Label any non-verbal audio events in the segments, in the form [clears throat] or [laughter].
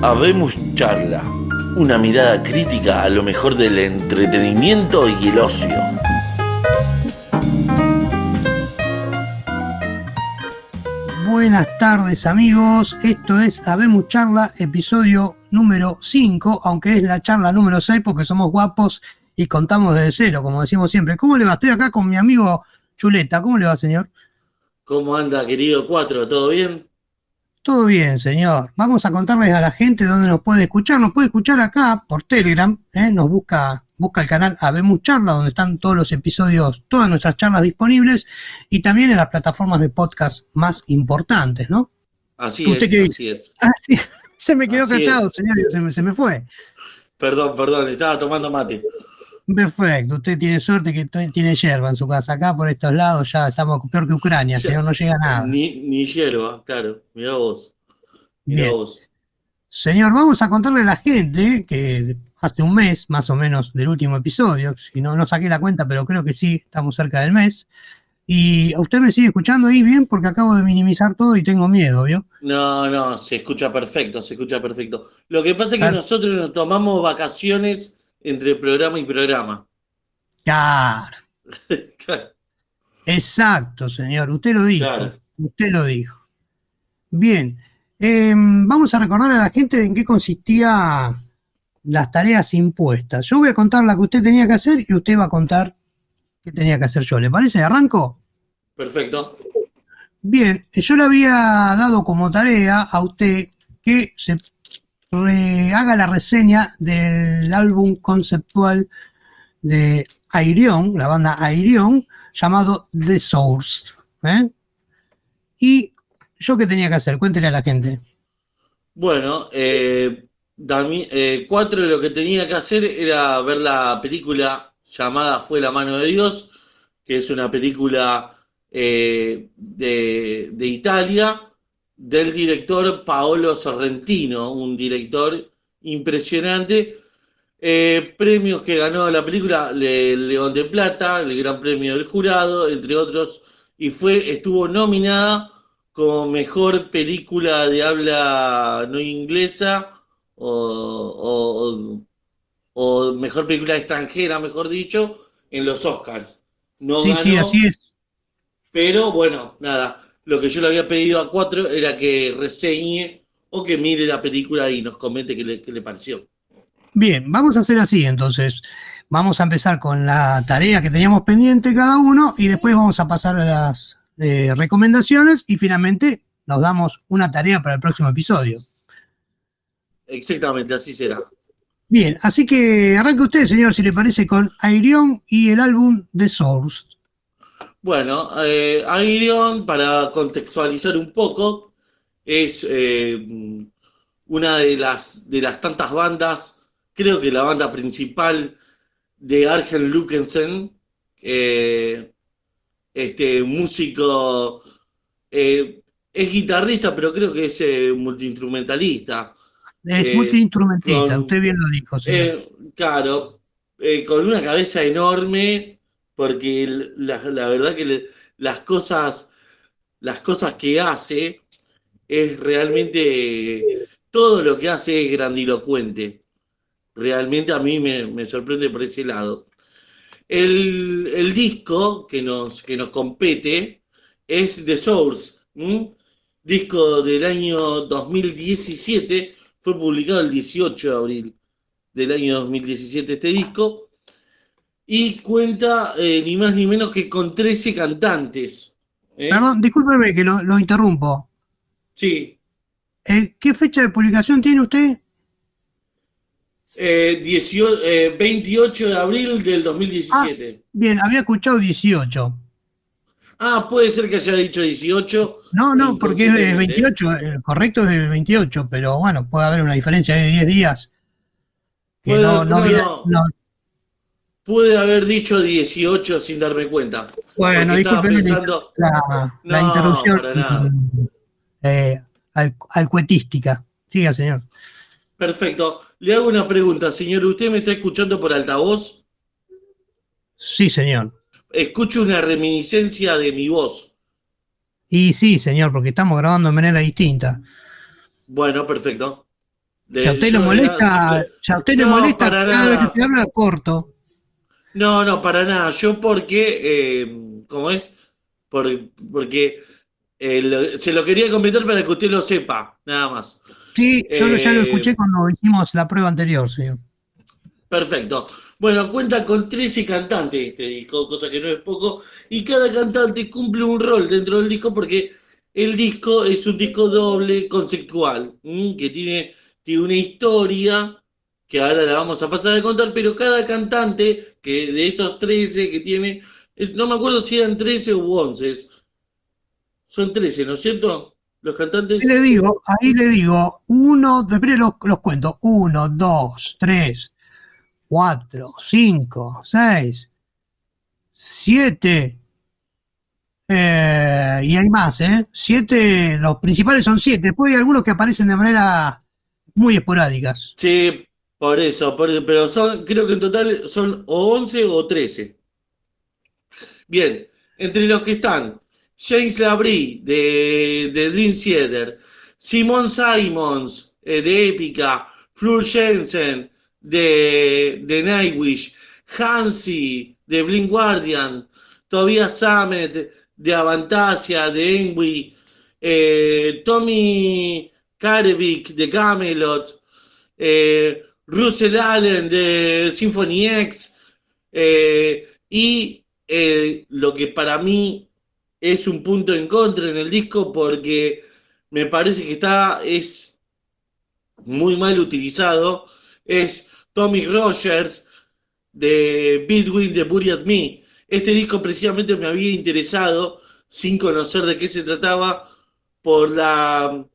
Habemos Charla, una mirada crítica a lo mejor del entretenimiento y el ocio. Buenas tardes amigos, esto es Habemos Charla, episodio número 5, aunque es la charla número 6 porque somos guapos y contamos desde cero, como decimos siempre. ¿Cómo le va? Estoy acá con mi amigo Chuleta, ¿cómo le va señor? ¿Cómo anda querido Cuatro? ¿Todo bien? Todo bien, señor. Vamos a contarles a la gente dónde nos puede escuchar. Nos puede escuchar acá por Telegram. ¿eh? Nos busca, busca el canal Habemos Charla, donde están todos los episodios, todas nuestras charlas disponibles y también en las plataformas de podcast más importantes, ¿no? Así es, así es. [laughs] Ah, sí. Se me quedó callado, señor, se me, se me fue. Perdón, perdón, estaba tomando mate. Perfecto, usted tiene suerte que tiene hierba en su casa. Acá por estos lados ya estamos peor que Ucrania, señor, no llega nada. Ni, ni hierba, claro, mira vos. Mira vos. Señor, vamos a contarle a la gente que hace un mes, más o menos, del último episodio, si no, no saqué la cuenta, pero creo que sí, estamos cerca del mes. Y usted me sigue escuchando ahí bien porque acabo de minimizar todo y tengo miedo, ¿vio? No, no, se escucha perfecto, se escucha perfecto. Lo que pasa es que nosotros nos tomamos vacaciones entre programa y programa. Claro. [laughs] Exacto, señor. Usted lo dijo. Usted lo dijo. Bien. Em, vamos a recordar a la gente en qué consistía las tareas impuestas. Yo voy a contar la que usted tenía que hacer y usted va a contar qué tenía que hacer yo. ¿Le parece? ¿Arranco? Perfecto. Bien, yo le había dado como tarea a usted que se haga la reseña del álbum conceptual de Airion, la banda Airion, llamado The Source. ¿eh? ¿Y yo qué tenía que hacer? Cuéntele a la gente. Bueno, eh, eh, cuatro de lo que tenía que hacer era ver la película llamada Fue la mano de Dios, que es una película de, de Italia, del director Paolo Sorrentino, un director impresionante. Eh, premios que ganó la película, el León de Plata, el Gran Premio del Jurado, entre otros, y fue, estuvo nominada como mejor película de habla no inglesa o, mejor película extranjera, mejor dicho, en los Oscars. No sí, sí, así es. Pero bueno, nada, lo que yo le había pedido a cuatro era que reseñe o que mire la película y nos comente qué le, pareció. Bien, vamos a hacer así entonces. Vamos a empezar con la tarea que teníamos pendiente cada uno y después vamos a pasar a las eh, recomendaciones y finalmente nos damos una tarea para el próximo episodio. Exactamente, así será. Bien, así que arranque usted, señor, si le parece, con Airion y el álbum The Source. Bueno, eh, para contextualizar un poco, es eh, una de las, de las tantas bandas, creo que la banda principal de Argen Lukensen, eh, este músico, eh, es guitarrista, pero creo que es multiinstrumentalista. Es multiinstrumentista, usted bien lo dijo. claro, con una cabeza enorme porque la, verdad que las cosas, las cosas que hace es realmente, todo lo que hace es grandilocuente. Realmente a mí me, sorprende por ese lado. El, disco que nos, que nos compete es The Source, disco del año 2017, fue publicado el 18 de abril del año 2017 este disco y cuenta eh, ni más ni menos que con 13 cantantes. ¿eh? Perdón, discúlpeme que lo, interrumpo. Sí. Eh, ¿Qué fecha de publicación tiene usted? 28 de abril del 2017. Ah, bien, había escuchado 18. Ah, puede ser que haya dicho 18. No, no, porque es el 28, el correcto es el 28, pero bueno, puede haber una diferencia de 10 días. Que no, no, no, pude haber dicho 18 sin darme cuenta. Bueno, disculpe pensando... la, la interrupción eh, alcuetística. Siga, señor. Perfecto. Le hago una pregunta, señor. ¿Usted me está escuchando por altavoz? Sí, señor. Escucho una reminiscencia de mi voz. Y sí, señor, porque estamos grabando de manera distinta. Bueno, perfecto. Si a usted le molesta, si a usted le molesta cada vez que te habla corto. No, no, para nada. Yo porque, eh, ¿cómo es? porque eh, se lo quería comentar para que usted lo sepa, nada más. Sí, yo ya lo eh, escuché cuando hicimos la prueba anterior, señor. Perfecto. Bueno, cuenta con 13 cantantes este disco, cosa que no es poco, y cada cantante cumple un rol dentro del disco porque el disco es un disco doble conceptual, que tiene, tiene una historia que ahora la vamos a pasar a contar, pero cada cantante que de estos 13 que tiene, no me acuerdo si eran 13 o 11, son 13, ¿no es cierto? Los cantantes. Ahí le digo, ahí le digo, uno, después los, los cuento, uno, dos, tres, cuatro, cinco, seis, siete, eh, y hay más, ¿eh? Siete, los principales son siete, después hay algunos que aparecen de manera muy esporádicas. Sí, por eso, pero son, creo que en total son o 11 o 13. Bien, entre los que están James Labrie de, de Dream Theater, Simon Simons eh, de Épica, Fleur Jensen de, de Nightwish, Hansi de Blink Guardian, Tobias Sammet de Avantasia, de Enwy, eh, Tommy Karevik de Camelot, eh, Russell Allen de Symphony X eh, y eh, lo que para mí es un punto en contra en el disco porque me parece que está es muy mal utilizado es Tommy Rogers de Bitwin de Buried Me. Este disco precisamente me había interesado sin conocer de qué se trataba por la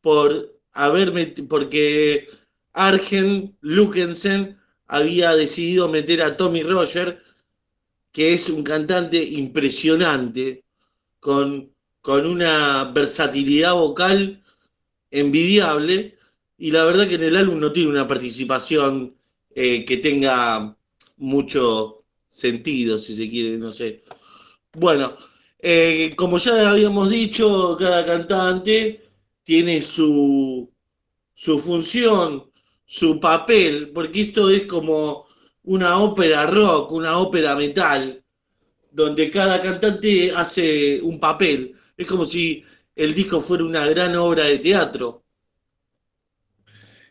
por haberme porque Argen Lukensen había decidido meter a Tommy Roger, que es un cantante impresionante, con, con una versatilidad vocal envidiable, y la verdad que en el álbum no tiene una participación eh, que tenga mucho sentido, si se quiere, no sé. Bueno, eh, como ya habíamos dicho, cada cantante tiene su, su función, su papel, porque esto es como una ópera rock, una ópera metal, donde cada cantante hace un papel. Es como si el disco fuera una gran obra de teatro.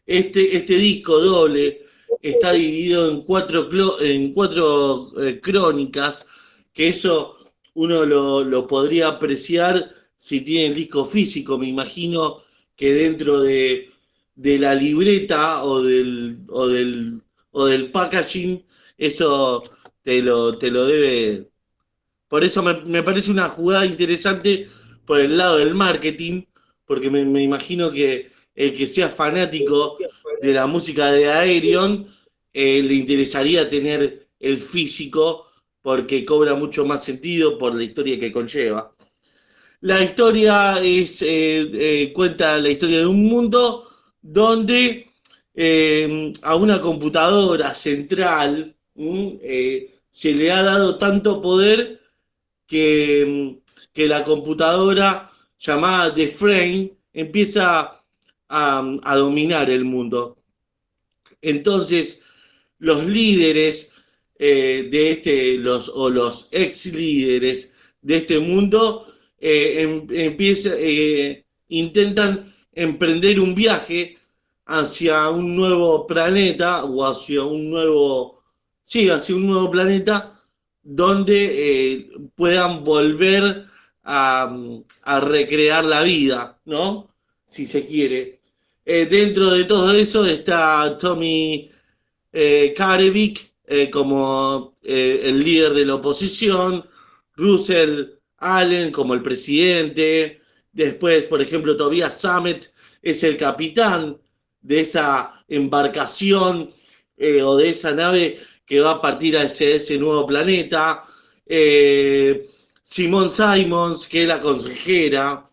Este, este disco doble está dividido en cuatro, en cuatro eh, crónicas, que eso uno lo, lo podría apreciar si tiene el disco físico. Me imagino que dentro de de la libreta o del, o del, o del packaging, eso te lo, te lo debe. Por eso me, parece una jugada interesante por el lado del marketing, porque me, imagino que el que sea fanático de la música de Aerion eh, le interesaría tener el físico porque cobra mucho más sentido por la historia que conlleva. La historia es, eh, eh, cuenta la historia de un mundo donde eh, a una computadora central eh, se le ha dado tanto poder que, que, la computadora llamada The Frame empieza a, dominar el mundo. Entonces, los líderes eh, de este, los, o los ex líderes de este mundo, em, empieza, intentan emprender un viaje hacia un nuevo planeta o hacia un nuevo, sí, hacia un nuevo planeta donde eh, puedan volver a, recrear la vida, ¿no? Si se quiere. Eh, dentro de todo eso está Tommy eh, Karevik eh, como el líder de la oposición, Russell Allen como el presidente, Después, por ejemplo, Tobias Sammet es el capitán de esa embarcación eh, o de esa nave que va a partir a ese, nuevo planeta. Eh, Simón Simons, que es la consejera.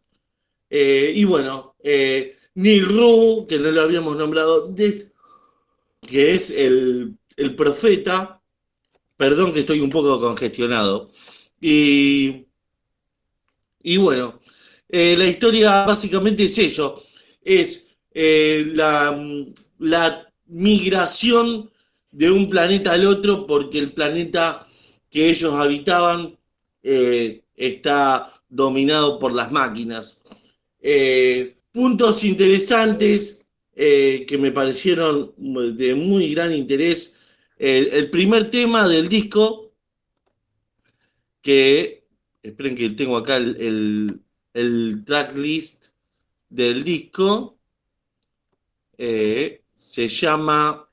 Eh, y bueno, Neil Rue, que no lo habíamos nombrado, que es el, el profeta. Perdón que estoy un poco congestionado. Y, y bueno, eh, la historia básicamente es eso, es eh, la, la migración de un planeta al otro porque el planeta que ellos habitaban eh, está dominado por las máquinas. Eh, puntos interesantes que me parecieron de muy gran interés. el primer tema del disco, que, esperen que tengo acá el, el, tracklist del disco, se llama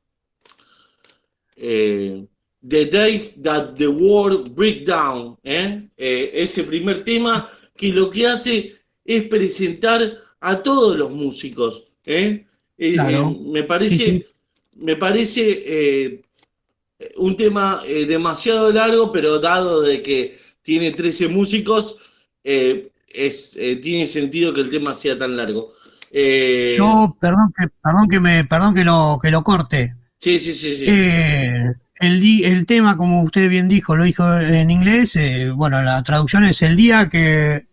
The Days That the World Break Down, ¿eh? Eh, ese primer tema que lo que hace es presentar a todos los músicos. ¿eh? me parece, Me parece un tema demasiado largo, pero dado de que tiene 13 músicos, es, tiene sentido que el tema sea tan largo. Yo, perdón que, perdón que me, perdón que lo, que lo corte. Sí, sí, sí, sí. El, el, tema, como usted bien dijo, lo dijo en inglés, eh, bueno, la traducción es el día que,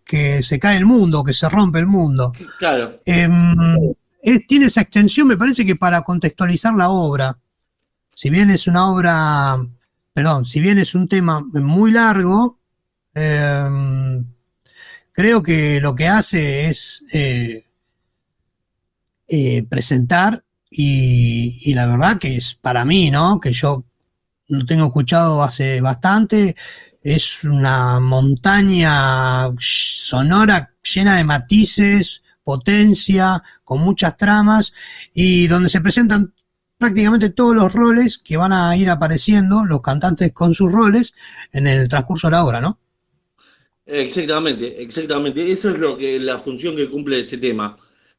se cae el mundo, que se rompe el mundo. Claro. Em, tiene esa extensión, me parece que para contextualizar la obra. Si bien es una obra, perdón, si bien es un tema muy largo, em, creo que lo que hace es eh, eh, presentar y, y, la verdad que es para mí, ¿no? Que yo lo tengo escuchado hace bastante. Es una montaña sonora llena de matices, potencia, con muchas tramas y donde se presentan prácticamente todos los roles que van a ir apareciendo, los cantantes con sus roles, en el transcurso de la obra, ¿no? Exactamente, exactamente. Eso es lo que la función que cumple ese tema.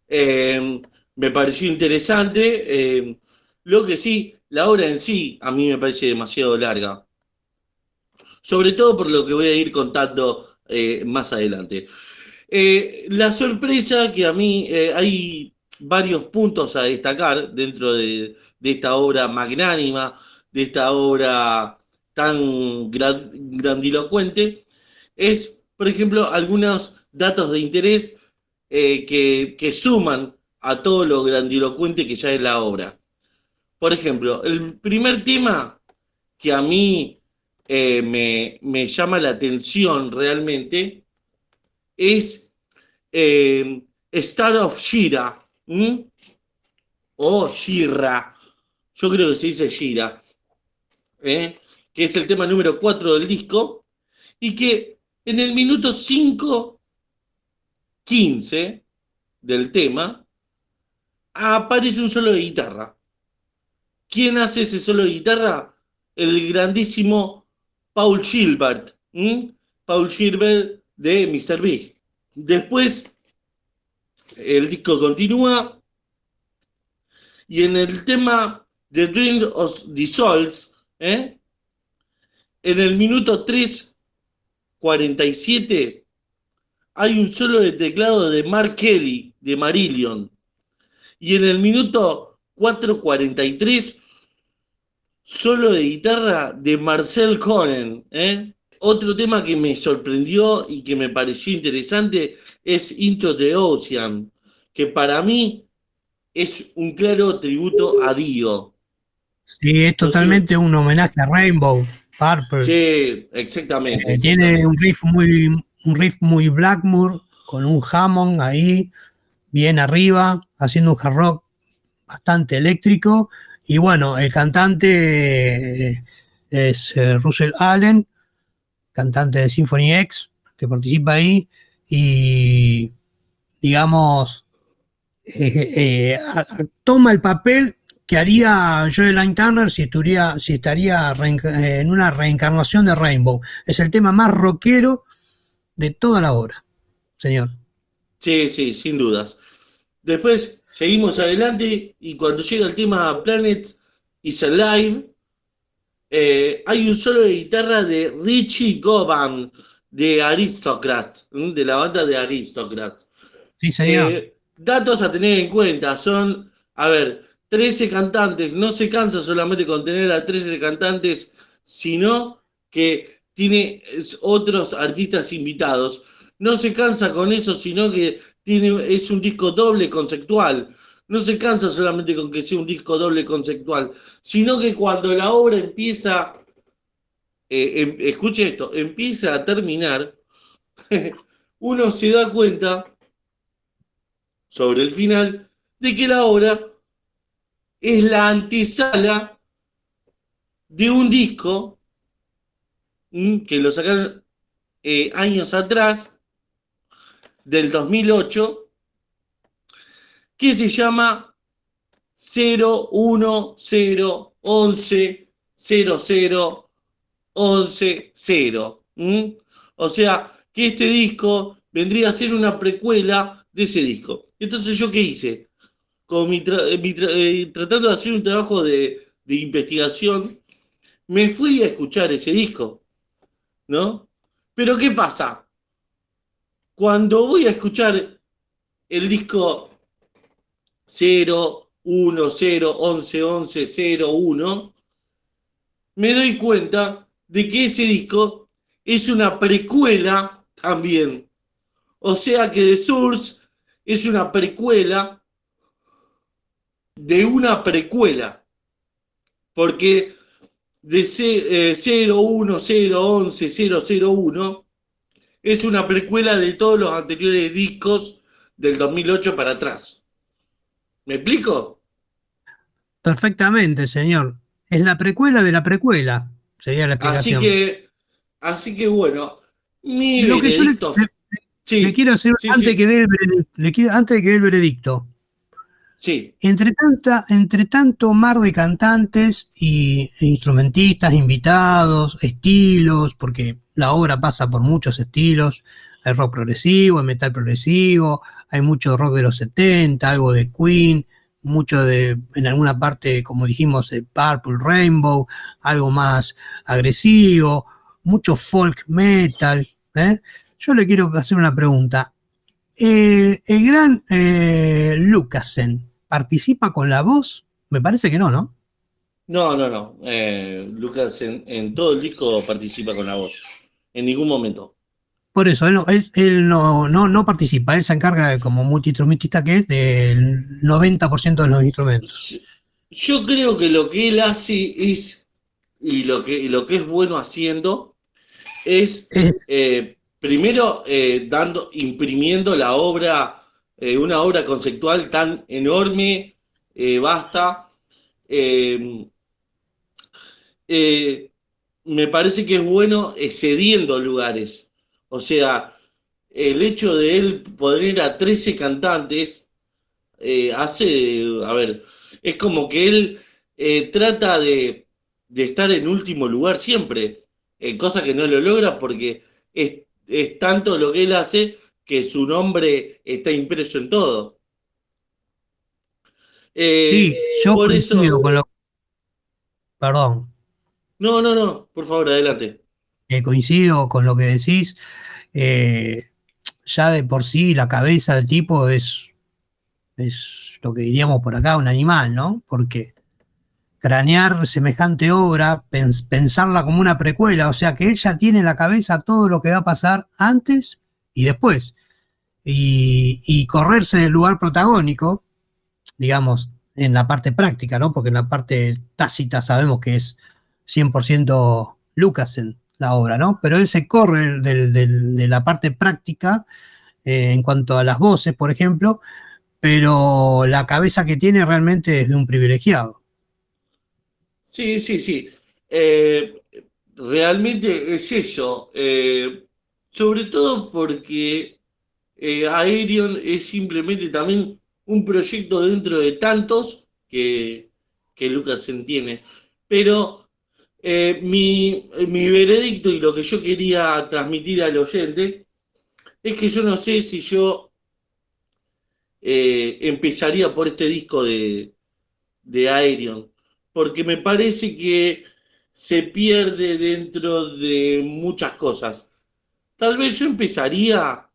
Eh, me pareció interesante. Eh, lo que sí, la obra en sí a mí me parece demasiado larga. Sobre todo por lo que voy a ir contando eh, más adelante. Eh, la sorpresa que a mí eh, hay varios puntos a destacar dentro de, esta obra magnánima, de esta obra tan grandilocuente, es, por ejemplo, algunos datos de interés que, que suman a todo lo grandilocuente que ya es la obra. Por ejemplo, el primer tema que a mí eh, me, llama la atención realmente es eh, Star of Shira, o Shira, yo creo que se dice Shira, ¿eh? que es el tema número 4 del disco, y que en el minuto 5, 15 del tema, aparece un solo de guitarra. ¿Quién hace ese solo de guitarra? El grandísimo Paul Gilbert. Paul Gilbert de Mr. Big. Después, el disco continúa. Y en el tema The Dream of Souls, ¿eh? en el minuto 3.47 hay un solo de teclado de Mark Kelly, de Marillion. Y en el minuto 4.43 solo de guitarra de Marcel Cohen. ¿eh? Otro tema que me sorprendió y que me pareció interesante es Into the Ocean, que para mí es un claro tributo a Dio. Sí, es totalmente un homenaje a Rainbow Harper. Sí, exactamente. Eh, tiene un riff muy un riff muy Blackmore con un Hammond ahí bien arriba, haciendo un hard rock bastante eléctrico y bueno, el cantante eh, es eh, Russell Allen, cantante de Symphony X, que participa ahí y, digamos, eh, toma el papel que haría Joel Turner si, estaría, si estaría en una reencarnación de Rainbow. Es el tema más rockero de toda la obra, señor. Sí, sí, sin dudas. Después seguimos adelante y cuando llega el tema Planet is Alive, eh, hay un solo de guitarra de Richie Govan de Aristocrats, de la banda de Aristocrats. Sí, señor. Eh, datos a tener en cuenta son, a ver, 13 cantantes, no se cansa solamente con tener a 13 cantantes, sino que tiene otros artistas invitados. No se cansa con eso, sino que tiene, es un disco doble conceptual. no se cansa solamente con que sea un disco doble conceptual, sino que cuando la obra empieza, eh, em, escuche esto, empieza a terminar, [laughs] uno se da cuenta sobre el final de que la obra es la antesala de un disco mm, que lo sacaron eh, años atrás, del 2008, que se llama 01011 00 0. O sea, que este disco vendría a ser una precuela de ese disco. Entonces, ¿yo qué hice? Con mi eh, tratando de hacer un trabajo de, de investigación, me fui a escuchar ese disco, ¿no? Pero ¿qué pasa? Cuando voy a escuchar el disco 0, 1, 0, 11, 11, 0, 1, me doy cuenta de que ese disco es una precuela también. O sea que The Source es una precuela de una precuela. Porque de 0, 1, 0, 11, 0, 0, 1 es una precuela de todos los anteriores discos del 2008 para atrás. ¿Me explico? Perfectamente, señor. Es la precuela de la precuela, sería la explicación. Así que, así que bueno, mi Lo que yo le, veredicto- le- Sí, le quiero hacer, sí, antes, sí. Que dé el veredicto, le quiero- antes de que dé el veredicto, entre, tanta, entre tanto mar de cantantes y, e instrumentistas, invitados, estilos, porque la obra pasa por muchos estilos, hay rock progresivo, hay metal progresivo, hay mucho rock de los 70, algo de Queen, mucho de, en alguna parte, como dijimos, de Purple Rainbow, algo más agresivo, mucho folk metal. ¿eh? Yo le quiero hacer una pregunta. Eh, el gran eh, Lucasen participa con la voz? Me parece que no, ¿no? No, no, no. Eh, Lucas en, en todo el disco participa con la voz. En ningún momento. Por eso, él, no, él- él no, no, no participa, él se encarga, como multiinstrumentista que es, del 90% de los instrumentos. Yo creo que lo que él hace es, y lo que, y lo que es bueno haciendo, es Es- eh, primero eh, dando, imprimiendo la obra, eh, una obra conceptual tan enorme, eh, vasta. eh, eh, me parece que es bueno eh, cediendo lugares. O sea, el hecho de él poner a 13 cantantes hace, a ver, es como que él trata de, de estar en último lugar siempre, eh, cosa que no lo logra porque es, es tanto lo que él hace que su nombre está impreso en todo. Eh, sí, yo por coincido eso- con lo. Perdón, No, no, no, por favor, adelante. eh, coincido con lo que decís. eh, ya de por sí la cabeza del tipo es, es lo que diríamos por acá, un animal, ¿no? Porque cranear semejante obra, pens- pensarla como una precuela, o sea que él ya tiene en la cabeza todo lo que va a pasar antes y después. Y, correrse del lugar protagónico, digamos, en la parte práctica, ¿no? Porque en la parte tácita sabemos que es 100% Lucas en la obra, ¿no? Pero él se corre del- de la parte práctica eh, en cuanto a las voces, por ejemplo, pero la cabeza que tiene realmente es de un privilegiado. Sí, sí, sí. Eh, realmente es eso. eh, sobre todo porque eh, Aerion es simplemente también un proyecto dentro de tantos que, que Lucas tiene. Pero eh, mi, mi veredicto y lo que yo quería transmitir al oyente es que yo no sé si yo eh, empezaría por este disco de, de Aerion porque me parece que se pierde dentro de muchas cosas. Tal vez yo empezaría,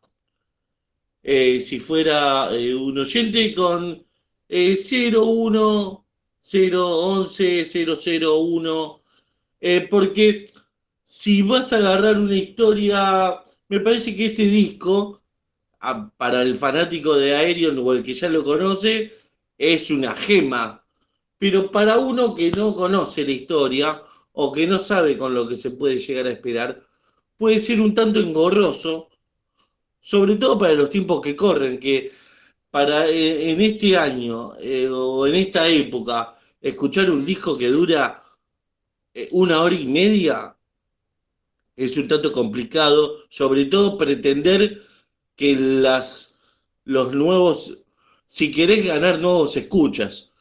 eh, si fuera eh, un oyente, con eh, 01, 011, 001, eh, porque si vas a agarrar una historia, me parece que este disco, para el fanático de Aerion o el que ya lo conoce, es una gema, pero para uno que no conoce la historia o que no sabe con lo que se puede llegar a esperar, puede ser un tanto engorroso, sobre todo para los tiempos que corren, que para eh, en este año eh, o en esta época escuchar un disco que dura eh, una hora y media es un tanto complicado, sobre todo pretender que las, los nuevos, si querés ganar nuevos escuchas.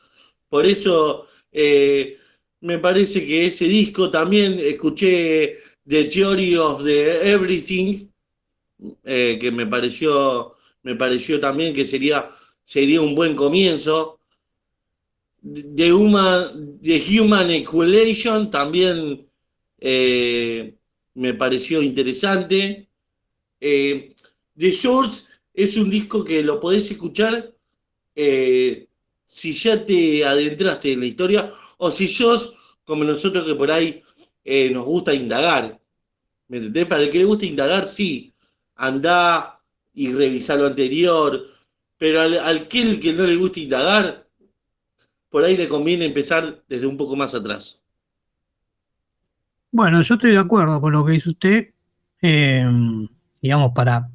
Por eso me parece que ese disco también escuché The Theory of the Everything, que me pareció me pareció también que sería, sería un buen comienzo. The Human, The Human Equation también eh, me pareció interesante. Eh, The Source es un disco que lo podés escuchar eh, si ya te adentraste en la historia o si sos como nosotros que por ahí nos gusta indagar. ¿Me entendés? Para el que le gusta indagar, sí. Anda y revisar lo anterior, pero al, al que, que no le gusta indagar, por ahí le conviene empezar desde un poco más atrás. Bueno, yo estoy de acuerdo con lo que dice usted, em, digamos, para,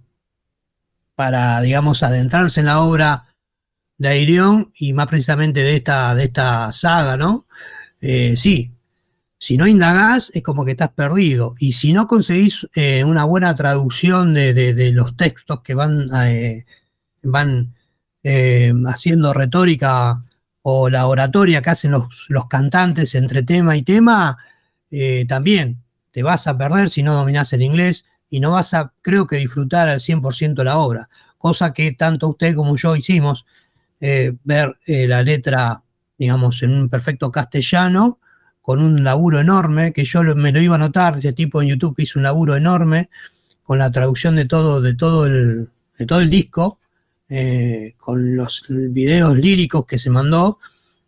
para, digamos, adentrarse en la obra de Airion y más precisamente de esta, de esta saga, ¿no? Eh, sí, si no indagás, es como que estás perdido. Y si no conseguís eh, una buena traducción de, los textos que van, eh, van eh, haciendo retórica o la oratoria que hacen los, los cantantes entre tema y tema, también te vas a perder si no dominás el inglés y no vas a, creo que, disfrutar al 100% la obra. Cosa que tanto usted como yo hicimos, ver la letra, digamos, en un perfecto castellano con un laburo enorme, que yo me lo iba a notar, ese tipo en YouTube que hizo un laburo enorme, con la traducción de todo, de todo el, de todo el disco, eh, con los videos líricos que se mandó,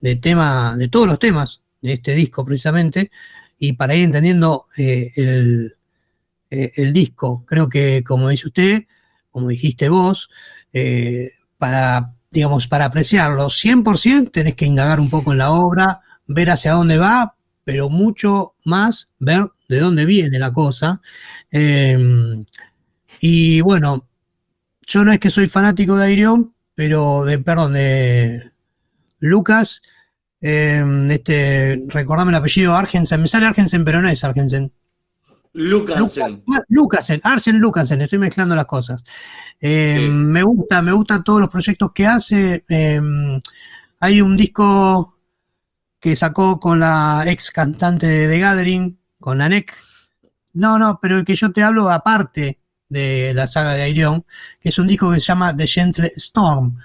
de tema, de todos los temas de este disco precisamente, y para ir entendiendo eh, el, eh, el, disco, creo que como dice usted, como dijiste vos, para, digamos, para apreciarlo 100% tenés que indagar un poco en la obra, ver hacia dónde va, pero mucho más ver de dónde viene la cosa. Em, y bueno, yo no es que soy fanático de Airion, pero de, perdón, de Lucas, eh, este, recordame el apellido Argensen, me sale Argensen, pero no es Argensen. Lucasen. Lucasen, Arsen Lucasen, estoy mezclando las cosas. Em, me gusta, me gustan todos los proyectos que hace. hay un disco que sacó con la ex cantante de The Gathering, con Anek. No, no, pero el que yo te hablo aparte de la saga de Airion, que es un disco que se llama The Gentle Storm.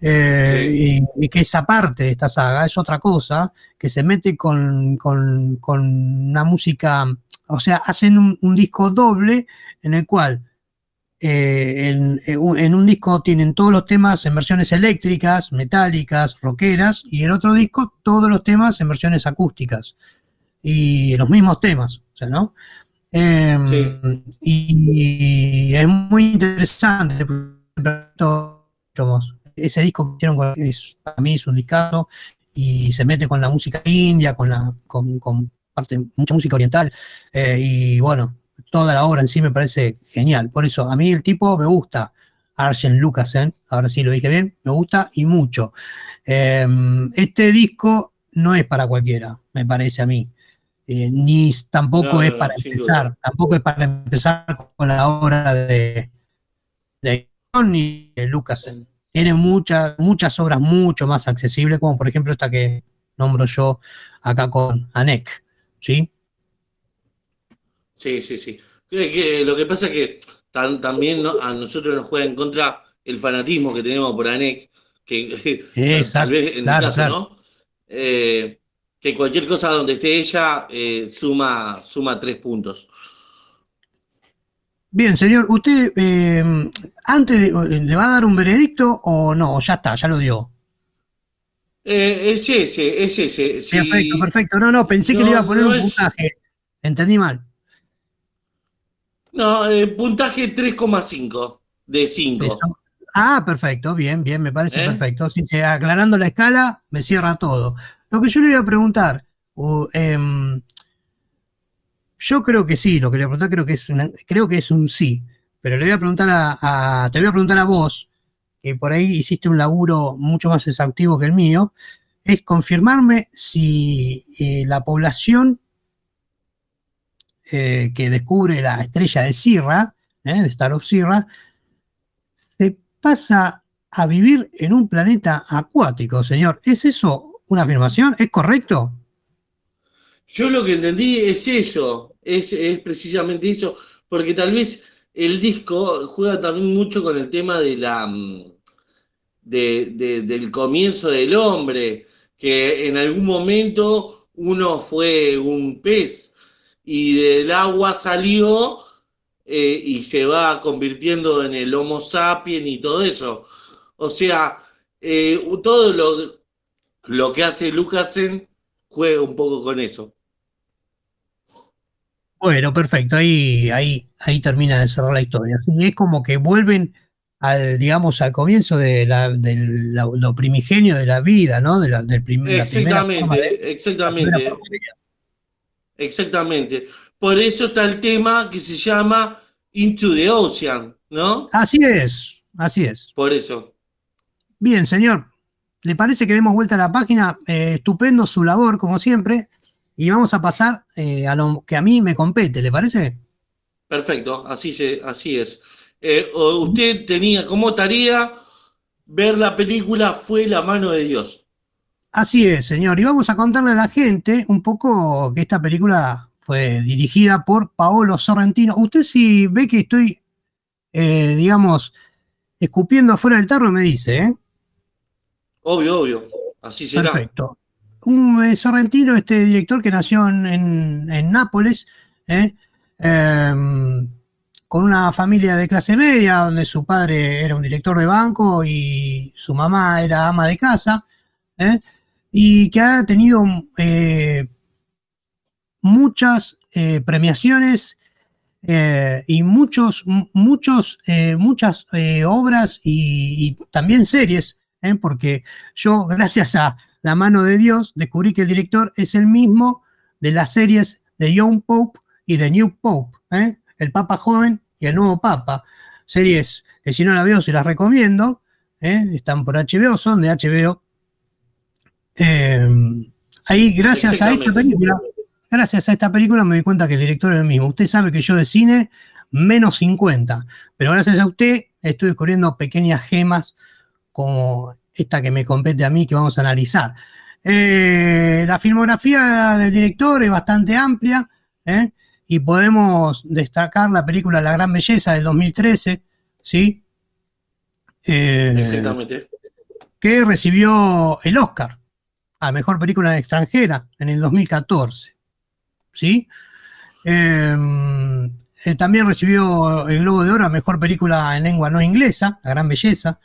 Eh, y, que es aparte de esta saga, es otra cosa, que se mete con, con, una música, o sea, hacen un, disco doble en el cual eh, en, un disco tienen todos los temas en versiones eléctricas, metálicas, rockeras, y en otro disco todos los temas en versiones acústicas. Y los mismos temas, o sea, ¿no? Em, y, es muy interesante. Ese disco que hicieron para mí es un discazo y se mete con la música india, con la con, parte, mucha música oriental. Eh, y bueno, toda la obra en sí me parece genial. Por eso, a mí el tipo me gusta. Arjen Lucasen, ahora sí lo dije bien, me gusta y mucho. Em, este disco no es para cualquiera, me parece a mí. Eh, ni tampoco es para empezar, tampoco es para empezar con la obra de, de ni de Lucasen. Tiene muchas, muchas obras mucho más accesibles, como por ejemplo esta que nombro yo acá con Anek, ¿sí? Sí, sí, sí. lo que pasa es que también a nosotros nos juega en contra el fanatismo que tenemos por ANEC, que [laughs] tal vez en caso, ¿no? Eh, que cualquier cosa donde esté ella eh, suma, suma tres puntos. Bien, señor, ¿usted eh, antes le va a dar un veredicto o no? ya está, ya lo dio. es ese, es ese. Perfecto, perfecto. No, no, pensé que le iba a poner un puntaje. Entendí mal. No, eh, puntaje 3,5 de 5. Ah, perfecto, bien, bien, me parece ¿Eh? perfecto. Si se- aclarando la escala, me cierra todo. Lo que yo le iba a preguntar, uh, em, yo creo que sí, lo que le voy a preguntar creo que es una- creo que es un sí, pero le voy a preguntar a, a- te voy a preguntar a vos, que por ahí hiciste un laburo mucho más exhaustivo que el mío, es confirmarme si eh, la población eh, que descubre la estrella de Sirra, eh, de Star of Sirra, se pasa a vivir en un planeta acuático, señor. ¿Es eso una afirmación? ¿Es correcto? Yo lo que entendí es eso, es, precisamente eso, porque tal vez el disco juega también mucho con el tema de la mm, de- de- del comienzo del hombre, que en algún momento uno fue un pez y del agua salió eh, y se va convirtiendo en el Homo sapiens y todo eso. O sea, eh, todo lo, lo que hace Lucasen juega un poco con eso. Bueno, perfecto. Ahí, ahí, ahí termina de cerrar la historia. Es como que vuelven al, digamos, al comienzo de la, la- lo primigenio de la vida, ¿no? De la, del prim- la primera forma de- Exactamente, la primera exactamente. Por eso está el tema que se llama Into the Ocean, ¿no? Así es, así es. Por eso. Bien, señor. ¿Le parece que demos vuelta a la página? Eh, estupendo su labor, como siempre. Y vamos a pasar eh, a lo que a mí me compete, ¿le parece? Perfecto, así, se, así es. Eh, usted tenía como tarea ver la película Fue la mano de Dios. Así es, señor. Y vamos a contarle a la gente un poco que esta película fue dirigida por Paolo Sorrentino. Usted si ve que estoy, eh, digamos, escupiendo afuera del tarro, me dice, ¿eh? Obvio, obvio. Así será. Perfecto. Un eh, Sorrentino, este director que nació en, en- en Nápoles, ¿eh? Em, con una familia de clase media, donde su padre era un director de banco y su mamá era ama de casa, ¿eh? Y que ha tenido eh, muchas eh, premiaciones eh, y muchos, muchos, muchas obras y, también series, porque yo, gracias a la mano de Dios, descubrí que el director es el mismo de las series de Young Pope y de New Pope, el Papa Joven y el Nuevo Papa. Series que si no la veo se las recomiendo, están por HBO, son de HBO. Eh, ahí, gracias a esta película, gracias a esta película me di cuenta que el director es el mismo. Usted sabe que yo de cine menos 50, pero gracias a usted estoy descubriendo pequeñas gemas como esta que me compete a mí que vamos a analizar. Eh, la filmografía del director es bastante amplia ¿eh? y podemos destacar la película La Gran Belleza del 2013, ¿sí? Eh, Exactamente. que recibió el Oscar a Mejor Película Extranjera en el 2014. ¿sí? Eh, eh, también recibió el Globo de Oro a Mejor Película en Lengua No Inglesa, La Gran Belleza.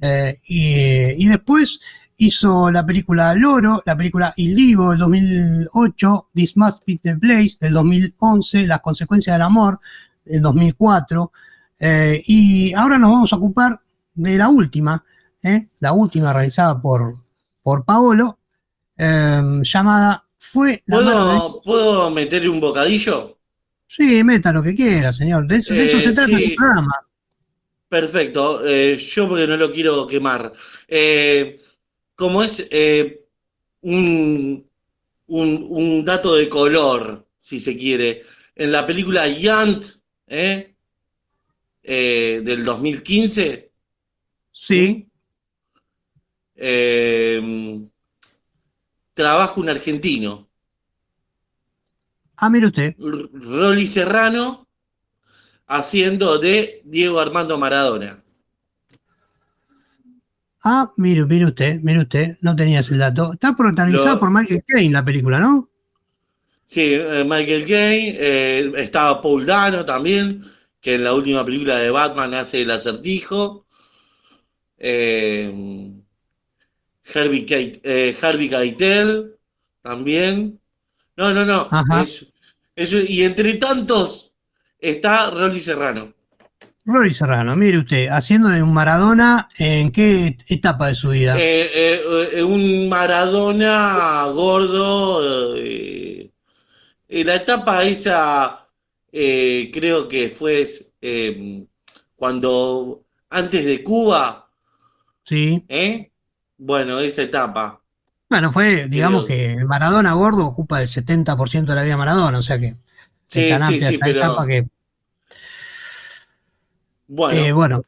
Eh, y, y después hizo la película Loro, la película Il Divo del 2008, This Must Be the Place del 2011, Las Consecuencias del Amor del 2004. eh, y ahora nos vamos a ocupar de la última, ¿eh? la última realizada por, por Paolo, eh, llamada Fue la mano de ¿Puedo, ¿Puedo meterle un bocadillo? Sí, meta lo que quiera, señor. De eso, de eso Eh, se trata sí. el programa. Perfecto. Eh, yo porque no lo quiero quemar. Eh, como es un, un, un dato de color, si se quiere, en la película Yant del 2015, Sí, eh, trabaja un argentino, ah, mire usted. R- Rolly Serrano, haciendo de Diego Armando Maradona. Ah, mire, mire usted, mire usted, no tenía ese dato. Está protagonizada Lo- por Michael Caine la película, ¿no? Sí, eh, Michael Caine, eh, estaba Paul Dano también, que en la última película de Batman hace el acertijo. Eh, Harvey, Keitel, eh, Harvey Keitel también. No, no, no. Es- y entre tantos está Rolly Serrano. Rory Serrano, mire usted, haciendo de un Maradona, ¿en qué etapa de su vida? Eh, eh, un Maradona gordo. en la etapa esa, creo que fue cuando, antes de Cuba, Sí. ¿eh? Bueno, esa etapa. Bueno, fue, digamos que el Maradona gordo ocupa el 70% de la vida de Maradona, o sea que Sí, es tan sí, sí, esa pero etapa que, bueno, eh, bueno,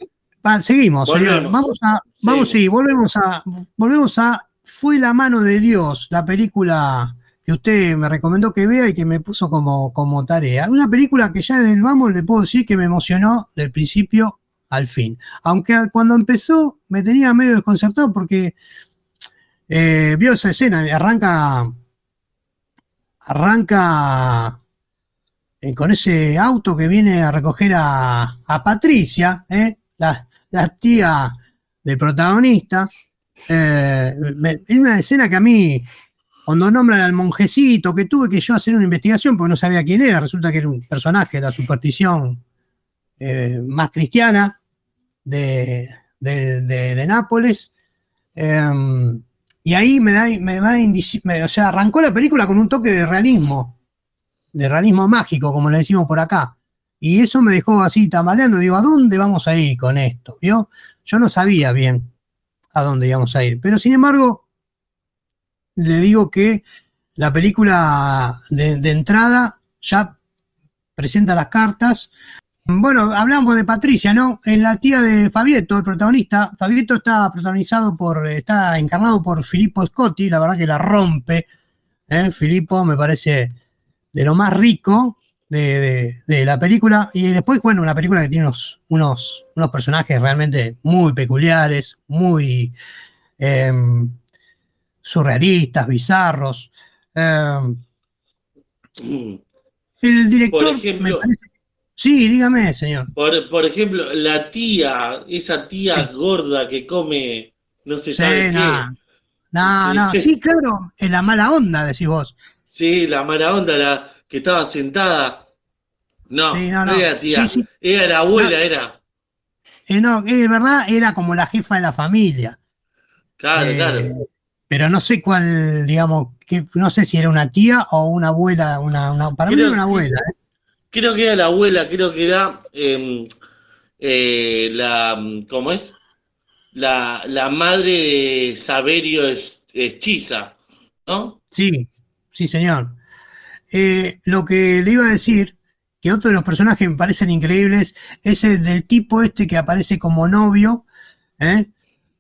va, seguimos, señor. Vamos a, vamos, sí, volvemos a, volvemos a Fue la mano de Dios, la película que usted me recomendó que vea y que me puso como, como tarea. Una película que ya desde el vamos le puedo decir que me emocionó del principio al fin. Aunque cuando empezó me tenía medio desconcertado porque eh, vio esa escena, arranca, arranca eh, con ese auto que viene a recoger a, a Patricia, ¿eh? la, la tía del protagonista. Eh, me- es una escena que a mí, cuando nombran al monjecito, que tuve que yo hacer una investigación porque no sabía quién era, resulta que era un personaje de la superstición más cristiana de, de- de- Nápoles. Eh, y ahí me da, me da o sea, arrancó la película con un toque de realismo, de realismo mágico, como le decimos por acá. Y eso me dejó así tambaleando. Digo, ¿a dónde vamos a ir con esto? ¿Vio? Yo no sabía bien a dónde íbamos a ir. Pero sin embargo, le digo que la película de entrada ya presenta las cartas. Bueno, hablamos de Patricia, ¿no? En la tía de Fabieto, el protagonista. Fabieto está protagonizado por, está encarnado por Filippo Scotti, la verdad que la rompe. ¿eh? Filippo me parece de lo más rico de, de- de la película. Y después, bueno, una película que tiene unos, unos, unos personajes realmente muy peculiares, muy em, surrealistas, bizarros. Em, el director, ejemplo- me parece. Sí, dígame, señor. por, por ejemplo, la tía, esa tía gorda que come no se Sí, sabe qué. no, no, Sí. no, sí, [laughs] claro, en la mala onda, decís vos. Sí, la mala onda, la que estaba sentada. No, no, no, era tía, era la abuela, No. era. Eh, no, es verdad, era como la jefa de la familia. Claro, Eh, claro. Pero no sé cuál, digamos, que, no sé si era una tía o una abuela, una, una- para mí era una que- abuela. ¿eh? Creo que era la abuela, creo que era em, eh, la, ¿cómo es? La, la madre de Saverio Es- Eschiza, ¿no? Sí, sí, señor. Eh, lo que le iba a decir, que otro de los personajes me parecen increíbles, es el del tipo este que aparece como novio, ¿eh?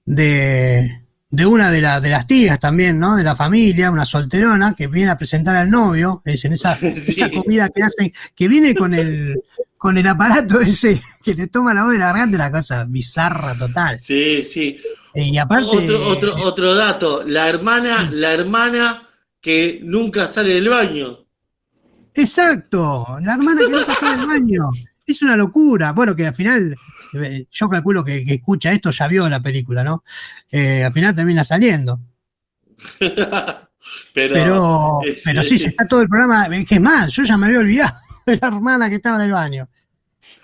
de, de una de, la- de las tías también, ¿no? De la familia, una solterona, que viene a presentar al novio, es en esa, [laughs] esa comida que hacen, que viene con el, con el aparato ese que le toma la voz de la garganta, una cosa bizarra total. Sí, sí. Y aparte, Otro, otro, otro dato, la hermana, la hermana que nunca sale del baño. Exacto, la hermana que no pasa del baño. Es una locura. Bueno, que al final, yo calculo que, que escucha esto ya vio la película, ¿no? Eh, al final termina saliendo. [laughs] Pero, Pero, pero sí, se está todo el programa. Es que es más, yo ya me había olvidado [laughs] de la hermana que estaba en el baño.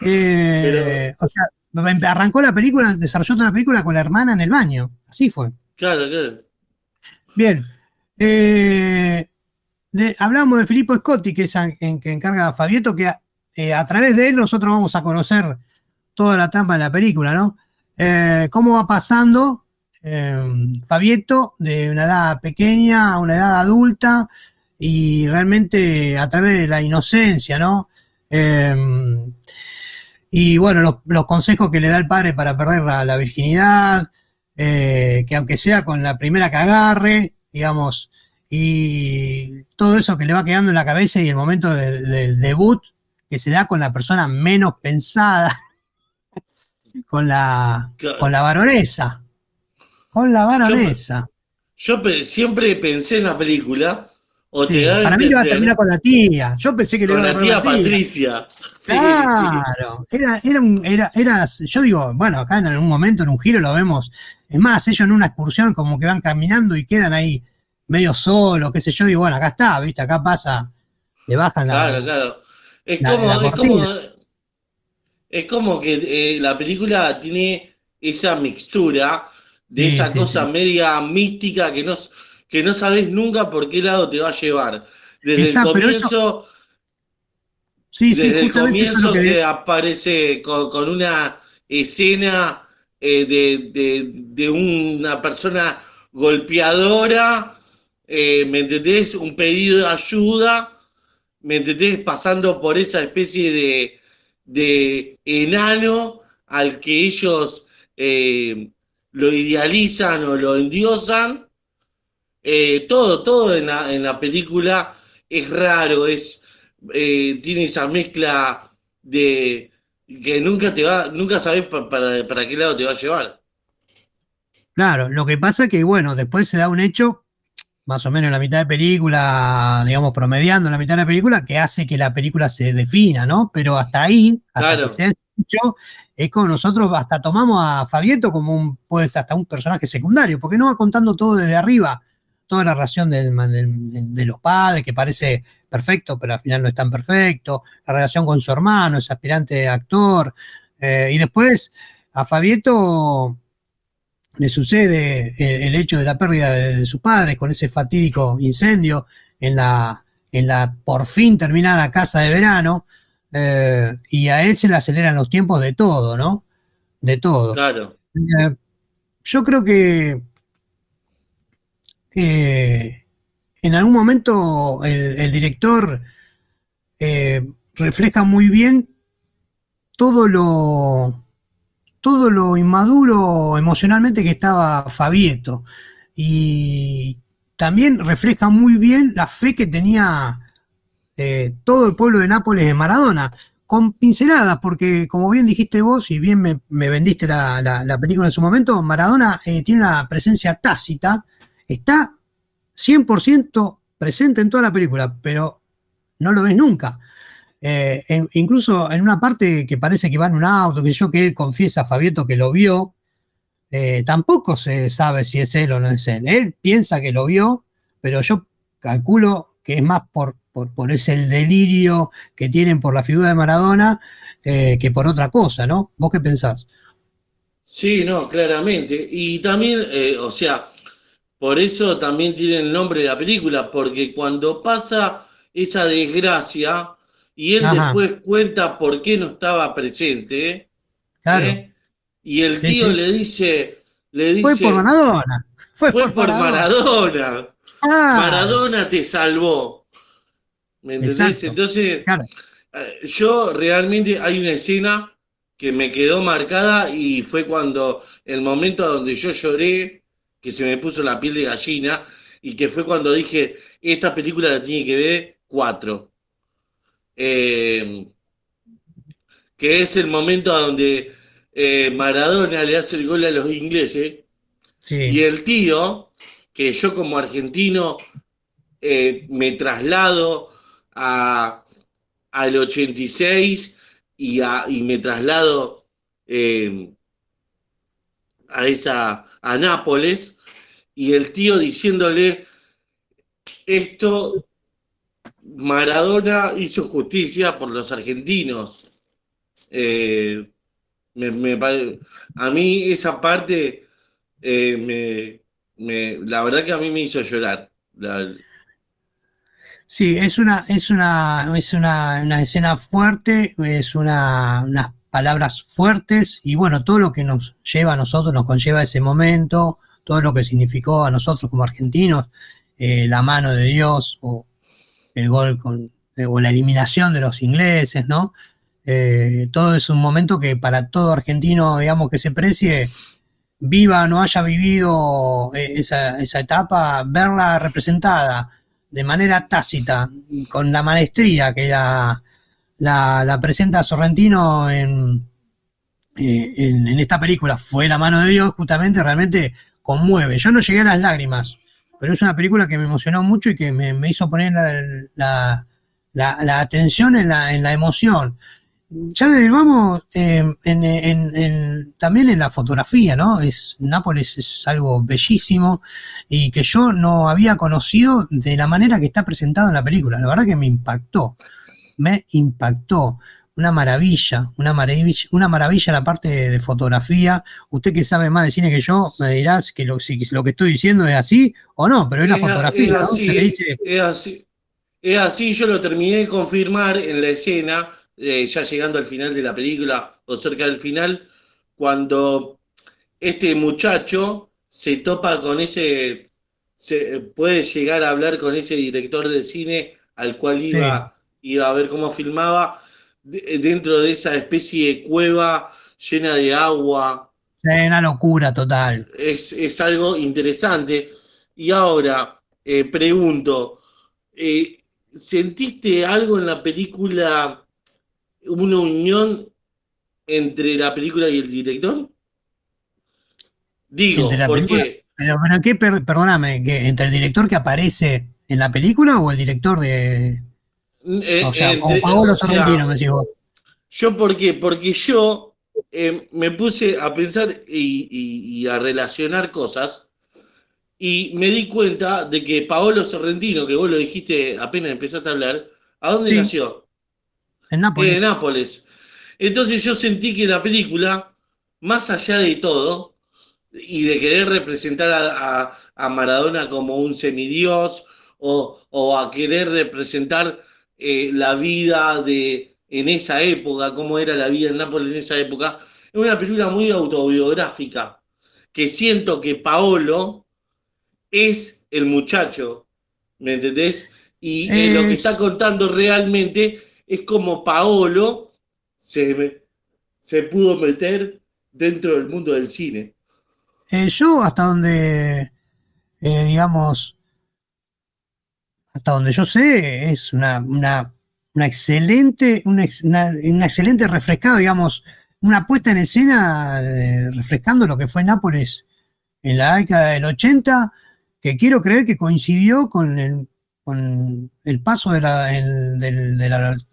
Eh, o sea, arrancó la película, desarrolló toda la película con la hermana en el baño. Así fue. claro, claro. Bien. Eh, de- hablamos de Filippo Scotti, que es a- en, que encarga a Fabieto, que a, eh, a través de él nosotros vamos a conocer toda la trampa de la película, ¿no? Eh, cómo va pasando eh, de una edad pequeña a una edad adulta y realmente a través de la inocencia, ¿no? Eh, y bueno, los, consejos que le da el padre para perder la, virginidad, eh, que aunque sea con la primera que agarre, digamos, y todo eso que le va quedando en la cabeza y el momento del debut que se da con la persona menos pensada, con la, Claro. con la varonesa, con la varonesa. Yo siempre pensé en la película, o Sí, te da para mí va a terminar con la tía. Yo pensé que le con iba a la agarrar tía la Patricia. [laughs] Sí, sí. Claro, era, era, un- era, era, yo digo, bueno, acá en algún momento en un giro lo vemos, es más, ellos en una excursión como que van caminando y quedan ahí medio solos, qué sé yo, digo, bueno, acá está, viste, acá pasa, le bajan la... Claro, claro. Es la- como, la es como, cortina. Es como que eh, la película tiene esa mixtura de Sí, esa sí, cosa sí. media mística que no, que no sabes nunca por qué lado te va a llevar. Desde el comienzo, Sí, sí, desde el eso comienzo que que aparece con, con una escena eh, de, de- de una persona golpeadora, eh, ¿me entendés? Un pedido de ayuda, ¿me entendés? Pasando por esa especie de, de enano al que ellos eh, lo idealizan o lo endiosan. Eh, todo, todo en la, en la película es raro, es, eh, tiene esa mezcla de que nunca te va, nunca sabes pa- para, para qué lado te va a llevar. Claro, lo que pasa es que, bueno, después se da un hecho, más o menos en la mitad de película, digamos, promediando en la mitad de la película, que hace que la película se defina, ¿no? Pero hasta ahí, hasta Claro. que se hecho, es como nosotros hasta tomamos a Fabieto como un, puede hasta un personaje secundario, porque no va contando todo desde arriba, toda la relación del- del- del- de los padres, que parece perfecto, pero al final no es tan perfecto, la relación con su hermano, ese aspirante actor, eh, y después a Fabieto le sucede el, el hecho de la pérdida de, de sus padres con ese fatídico incendio en la, en la por fin terminada casa de verano, eh, y a él se le aceleran los tiempos de todo, ¿no? De todo. Claro. Eh, yo creo que eh, en algún momento el, el director eh, refleja muy bien todo lo todo lo inmaduro emocionalmente que estaba Fabieto y también refleja muy bien la fe que tenía eh, todo el pueblo de Nápoles en Maradona con pinceladas, porque como bien dijiste vos y bien me, vendiste la, la- la película en su momento, Maradona eh, tiene una presencia tácita, está 100% presente en toda la película, pero no lo ves nunca. Eh, incluso en una parte que parece que va en un auto, que yo que él confiesa a Fabieto que lo vio, eh, tampoco se sabe si es él o no es él. Él piensa que lo vio, pero yo calculo que es más por, por, por ese delirio que tienen por la figura de Maradona eh, que por otra cosa, ¿no? ¿Vos qué pensás? Sí, no, claramente. Y también, o sea, por eso también tiene el nombre de la película, porque cuando pasa esa desgracia y él Ajá. después cuenta por qué no estaba presente, Claro. ¿eh? y el tío sí. le dice, le Fue dice, por Maradona. Fue, fue por Maradona. Ah, Maradona te salvó. ¿Me entendés? Exacto. Entonces, Claro. eh, yo realmente hay una escena que me quedó marcada y fue cuando el momento donde yo lloré, que se me puso la piel de gallina y que fue cuando dije, esta película la tiene que ver cuatro. Eh, que es el momento donde eh, Maradona le hace el gol a los ingleses Sí. y el tío, que yo como argentino eh, me traslado a, al 86 y, a- y me traslado a esa a Nápoles y el tío diciéndole esto Maradona hizo justicia por los argentinos. Eh, a mí esa parte eh, me, la verdad que a mí me hizo llorar. Sí, es una, es una, es una, una escena fuerte, es una, unas palabras fuertes, y bueno, todo lo que nos lleva a nosotros, nos conlleva ese momento, todo lo que significó a nosotros como argentinos, eh, la mano de Dios, o el gol con, eh, o la eliminación de los ingleses, ¿no? Eh, todo es un momento que para todo argentino, digamos, que se precie, viva o no haya vivido eh, esa, esa etapa, verla representada de manera tácita, con la maestría que la, la, presenta Sorrentino en, en, en esta película, fue la mano de Dios, justamente realmente conmueve. Yo no llegué a las lágrimas, pero es una película que me emocionó mucho y que me, hizo poner la, la, la- atención en la, en la emoción. Ya desde vamos, eh, en- en- en- también en la fotografía, ¿no? Es, Nápoles es algo bellísimo y que yo no había conocido de la manera que está presentado en la película. La verdad que me impactó, me impactó. Una maravilla, una maravilla, una maravilla la parte de, fotografía. Usted que sabe más de cine que yo, me dirás que lo, si, lo que estoy diciendo es así o no, pero es la fotografía. Es así, es, así, es así, yo lo terminé de confirmar en la escena, eh, ya llegando al final de la película o cerca del final, cuando este muchacho se topa con ese, se, puede llegar a hablar con ese director de cine al cual iba, iba a ver cómo filmaba dentro de esa especie de cueva llena de agua. Es una locura total. Es, algo interesante. Y ahora, eh, pregunto, eh, ¿sentiste algo en la película, una unión entre la película y el director? Digo, ¿por qué? Pero, ¿qué? perdóname, ¿entre el director que aparece en la película o el director de, eh, o sea, Paolo me Yo, ¿por qué? Porque yo eh, me puse a pensar y, a relacionar cosas y me di cuenta de que Paolo Sorrentino, que vos lo dijiste apenas empezaste a hablar, ¿a dónde nació? En Nápoles. en Nápoles. Entonces yo sentí que la película, más allá de todo, y de querer representar a, Maradona como un semidios o, o a querer representar eh, la vida de, en esa época, cómo era la vida en Nápoles en esa época, es una película muy autobiográfica, que siento que Paolo es el muchacho, ¿me entendés? Y lo que está contando realmente es como Paolo se, se pudo meter dentro del mundo del cine. Eh, yo hasta donde, eh, digamos, hasta donde yo sé, es una, una, excelente, una, excelente refrescado, digamos, una puesta en escena refrescando lo que fue Nápoles en la década del 80, que quiero creer que coincidió con el, con el paso de la, de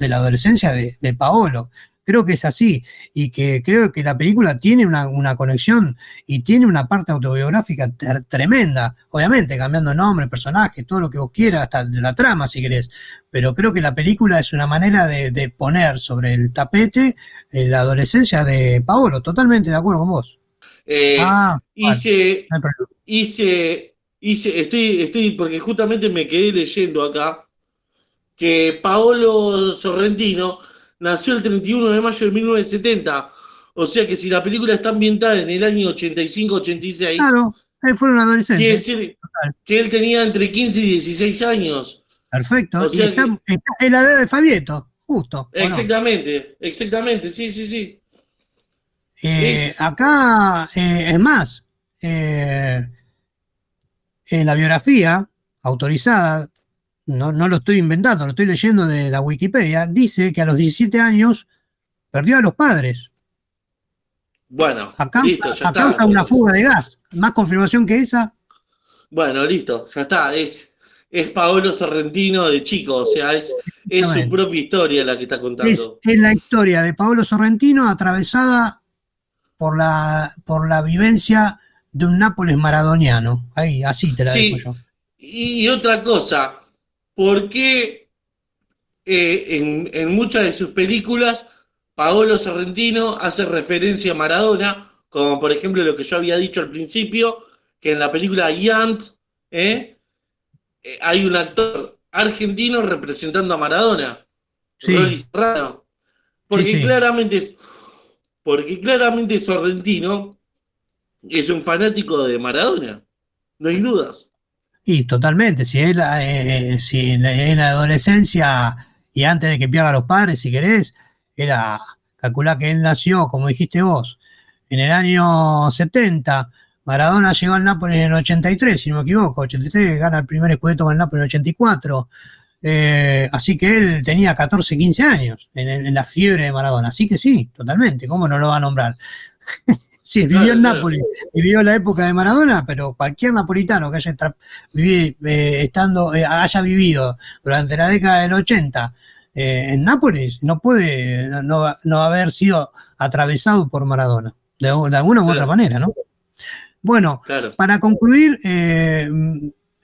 la, adolescencia de, de Paolo creo que es así y que creo que la película tiene una, conexión y tiene una parte autobiográfica tremenda, obviamente cambiando nombre, personaje, todo lo que vos quieras, hasta de la trama si querés, pero creo que la película es una manera de, poner sobre el tapete eh, la adolescencia de Paolo, totalmente de acuerdo con vos. Eh, ah, hice, hice, hice, estoy, estoy, porque justamente me quedé leyendo acá que Paolo Sorrentino nació el 31 de mayo de 1970. O sea que si la película está ambientada en el año 85-86. Claro, él fue un adolescente. Quiere decir que él tenía entre 15 y 16 años. Perfecto. y está, en la edad de Fabieto, justo. Exactamente, exactamente, sí, sí, sí. Eh, acá, eh, es más, eh, en la biografía autorizada no, no lo estoy inventando, lo estoy leyendo de la Wikipedia, dice que a los 17 años perdió a los padres. Bueno, acá, listo, ya está. una fuga de gas. Más confirmación que esa. Bueno, listo, ya está. Es, es Paolo Sorrentino de chico, o sea, es, es su propia historia la que está contando. Es, la historia de Paolo Sorrentino atravesada por la, por la vivencia de un Nápoles maradoniano. Ahí, así te la digo yo. Y otra cosa, por qué eh, en, muchas de sus películas Paolo Sorrentino hace referencia a Maradona, como por ejemplo lo que yo había dicho al principio, que en la película Yant ¿eh? Eh, hay un actor argentino representando a Maradona, sí. Porque claramente porque claramente Sorrentino es un fanático de Maradona, no hay dudas. Y totalmente, si él, eh, eh, si en, la adolescencia y antes de que pierda a los padres, si querés, era calcular que él nació, como dijiste vos, en el año 70, Maradona llegó al Nápoles en el 83, si no me equivoco, 83 gana el primer escudeto con el Nápoles en el 84, eh, así que él tenía 14, 15 años en, en, la fiebre de Maradona, así que sí, totalmente, ¿cómo no lo va a nombrar? Sí, vivió en Nápoles, vivió la época de Maradona, pero cualquier napolitano que haya vivido, eh, estando, eh, haya vivido durante la década del 80 eh, en Nápoles no puede no, haber sido atravesado por Maradona, de, alguna u otra manera, ¿no? Bueno, para concluir,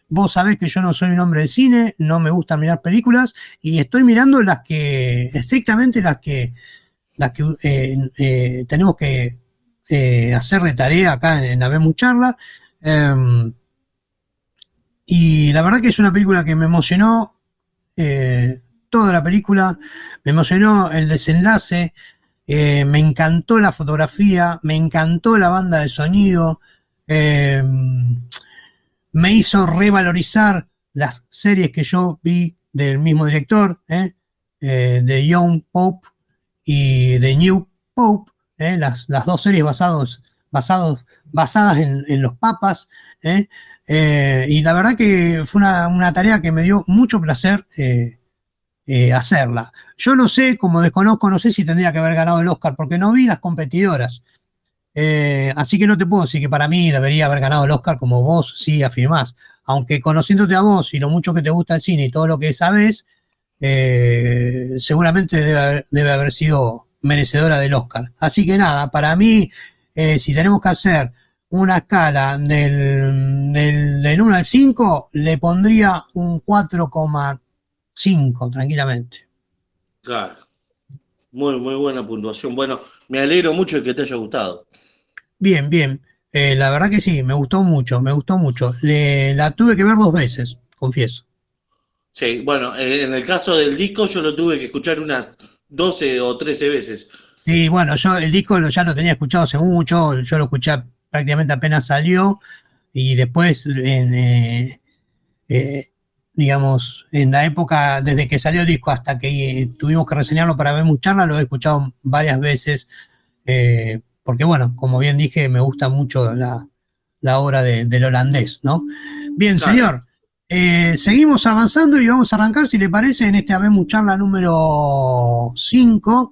vos sabés que yo no soy un hombre de cine, no me gusta mirar películas y estoy mirando las que, estrictamente las que, las que eh, eh, tenemos que eh, hacer de tarea acá en, la Vemos Charla. Em, y la verdad que es una película que me emocionó toda la película, me emocionó el desenlace, me encantó la fotografía, me encantó la banda de sonido. Em, me hizo revalorizar las series que yo vi del mismo director, ¿eh? Eh, de Young Pope y de New Pope, ¿eh? las, dos series basados, basados, basadas en, los papas. y la verdad que fue una, tarea que me dio mucho placer hacerla. Yo no sé, como desconozco, no sé si tendría que haber ganado el Oscar, porque no vi las competidoras. Eh, así que no te puedo decir que para mí debería haber ganado el Oscar como vos sí afirmás. Aunque conociéndote a vos y lo mucho que te gusta el cine y todo lo que sabes, eh, seguramente debe haber, sido merecedora del Oscar. Así que nada, para mí, eh, si tenemos que hacer una escala del, del 1 al 5, le pondría un 4,5 tranquilamente. Claro. Muy, muy buena puntuación. Bueno, me alegro mucho de que te haya gustado. Bien, bien. Eh, la verdad que sí, me gustó mucho, me gustó mucho. la tuve que ver dos veces, confieso. Sí, bueno, eh, en el caso del disco yo lo tuve que escuchar unas 12 o 13 veces. Sí, bueno, yo el disco ya lo tenía escuchado hace mucho, yo lo escuché prácticamente apenas salió y después, eh, digamos, en la época, desde que salió el disco hasta que tuvimos que reseñarlo para ver charla, lo he escuchado varias veces porque bueno, como bien dije, me gusta mucho la, obra del holandés, ¿no? Bien, señor, eh, seguimos avanzando y vamos a arrancar, si le parece, en este Habemos Charla número 5,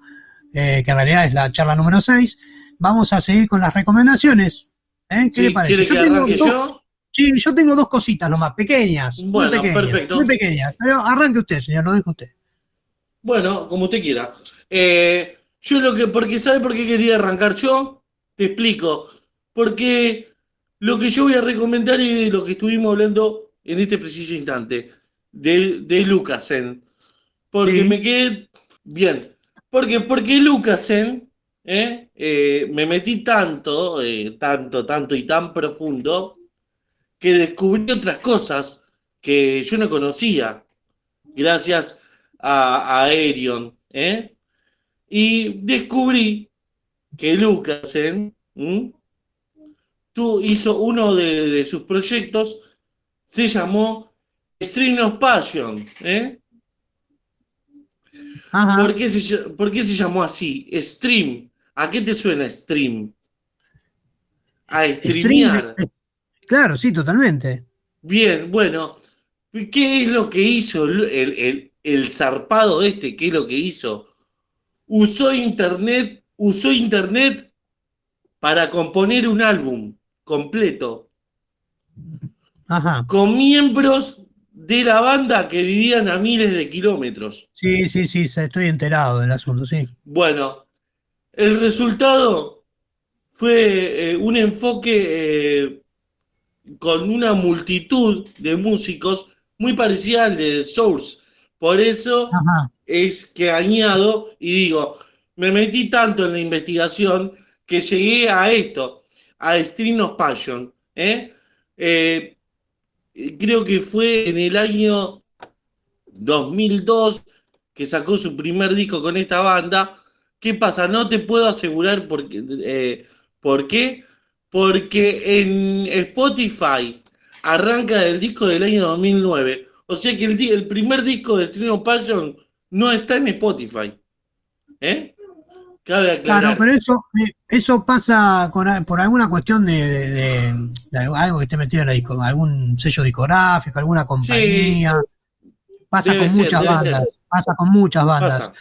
eh, que en realidad es la charla número 6. Vamos a seguir con las recomendaciones. ¿eh? ¿Qué le parece? yo que arranque yo? Sí, yo tengo dos cositas nomás, pequeñas. Bueno, muy pequeñas, perfecto. Muy pequeñas. Pero arranque usted, señor, lo dejo usted. Bueno, como usted quiera. Yo lo que, porque ¿sabe por qué quería arrancar yo? Te explico. Porque lo que yo voy a recomendar es lo que estuvimos hablando en este preciso instante, de, de Lucasen. Porque me quedé bien. Porque, porque Lucasen, ¿eh? Eh, me metí tanto, eh, tanto, tanto y tan profundo, que descubrí otras cosas que yo no conocía, gracias a, a Aerion. ¿eh? Y descubrí que Lucasen tú hizo uno de, sus proyectos, se llamó Stream of Passion. ¿eh? ¿Por, qué se, llamó así? Stream. ¿A qué te suena stream? A streamear. Claro, sí, totalmente. Bien, bueno. ¿Qué es lo que hizo el, el, el zarpado de este? ¿Qué es lo que hizo? usó internet, usó internet para componer un álbum completo. Con miembros de la banda que vivían a miles de kilómetros. Sí, sí, sí, estoy enterado del asunto, sí. Bueno, el resultado fue eh, un enfoque eh, con una multitud de músicos muy parecida al de Source. Por eso es que añado y digo, me metí tanto en la investigación que llegué a esto, a Stream of Passion. ¿eh? Eh, creo que fue en el año 2002 que sacó su primer disco con esta banda. ¿Qué pasa? No te puedo asegurar por qué. Eh, ¿Por qué? Porque en Spotify arranca del disco del año 2009. O sea que el, el primer disco de Stream of Passion no está en Spotify. ¿Eh? Cabe aclarar. Claro, pero eso, eh, eso pasa por alguna cuestión de, algo que esté metido en la disco, algún sello discográfico, alguna compañía. Pasa con muchas bandas. Pasa con muchas bandas.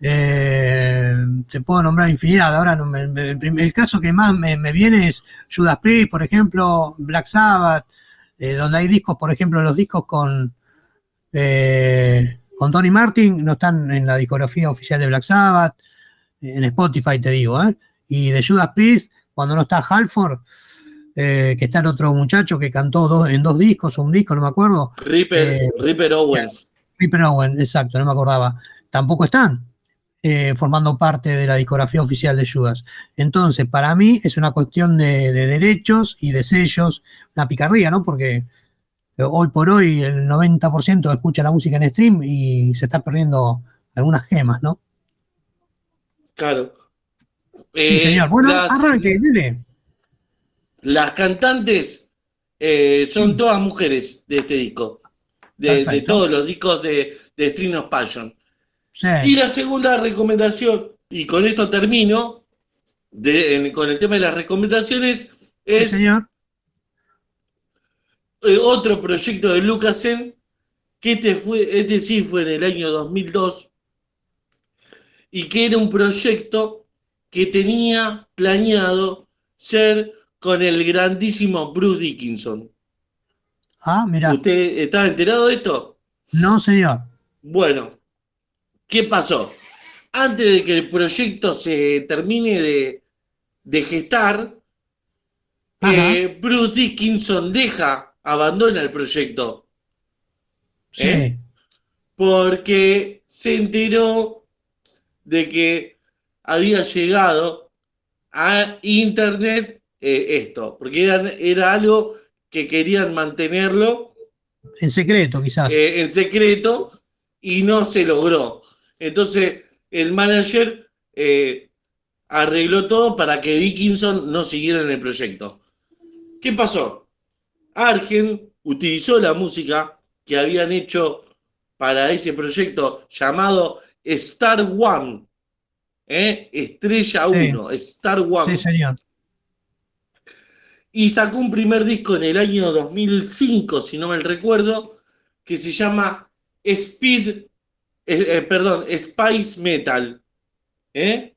Eh, te puedo nombrar infinidad. Ahora, el, caso que más me, viene es Judas Priest, por ejemplo, Black Sabbath, eh, donde hay discos, por ejemplo, los discos con con Tony Martin, no están en la discografía oficial de Black Sabbath, en Spotify te digo, ¿eh? Y de Judas Priest, cuando no está Halford, eh, que está el otro muchacho que cantó dos, en dos discos, un disco, no me acuerdo. Ripper, Eh, Ripper Owens. Ripper Owen, exacto, no me acordaba. Tampoco están eh, formando parte de la discografía oficial de Judas. Entonces, para mí es una cuestión de, de derechos y de sellos, una picardía, ¿no? Porque hoy por hoy el 90% escucha la música en stream y se está perdiendo algunas gemas, ¿no? Claro. Sí, Eh, señor. Bueno, las, arranque, dile. las cantantes eh, son Sí. todas mujeres de este disco. De, todos los discos de, de String of Passion. Sí, Y la segunda recomendación, y con esto termino, de- en- con el tema de las recomendaciones, sí, es señor. eh, otro proyecto de Lucasen, que este, fue, este sí fue en el año 2002, y que era un proyecto que tenía planeado ser con el grandísimo Bruce Dickinson. Ah, mira. ¿Usted estaba enterado de esto? No, señor. Bueno, ¿qué pasó? Antes de que el proyecto se termine de, de gestar, eh, Bruce Dickinson deja, abandona el proyecto, Sí. ¿Eh? porque se enteró de que había llegado a Internet eh, esto, porque era, era algo que querían mantenerlo En secreto, quizás. eh, en secreto y no se logró. Entonces, el manager eh, arregló todo para que Dickinson no siguiera en el proyecto. ¿Qué pasó? Argen utilizó la música que habían hecho para ese proyecto llamado Star One. ¿eh? Estrella Sí. 1, Star One sí, señor. y sacó un primer disco en el año 2005, si no me recuerdo, que se llama Speed, eh, eh, perdón, Spice Metal. ¿eh?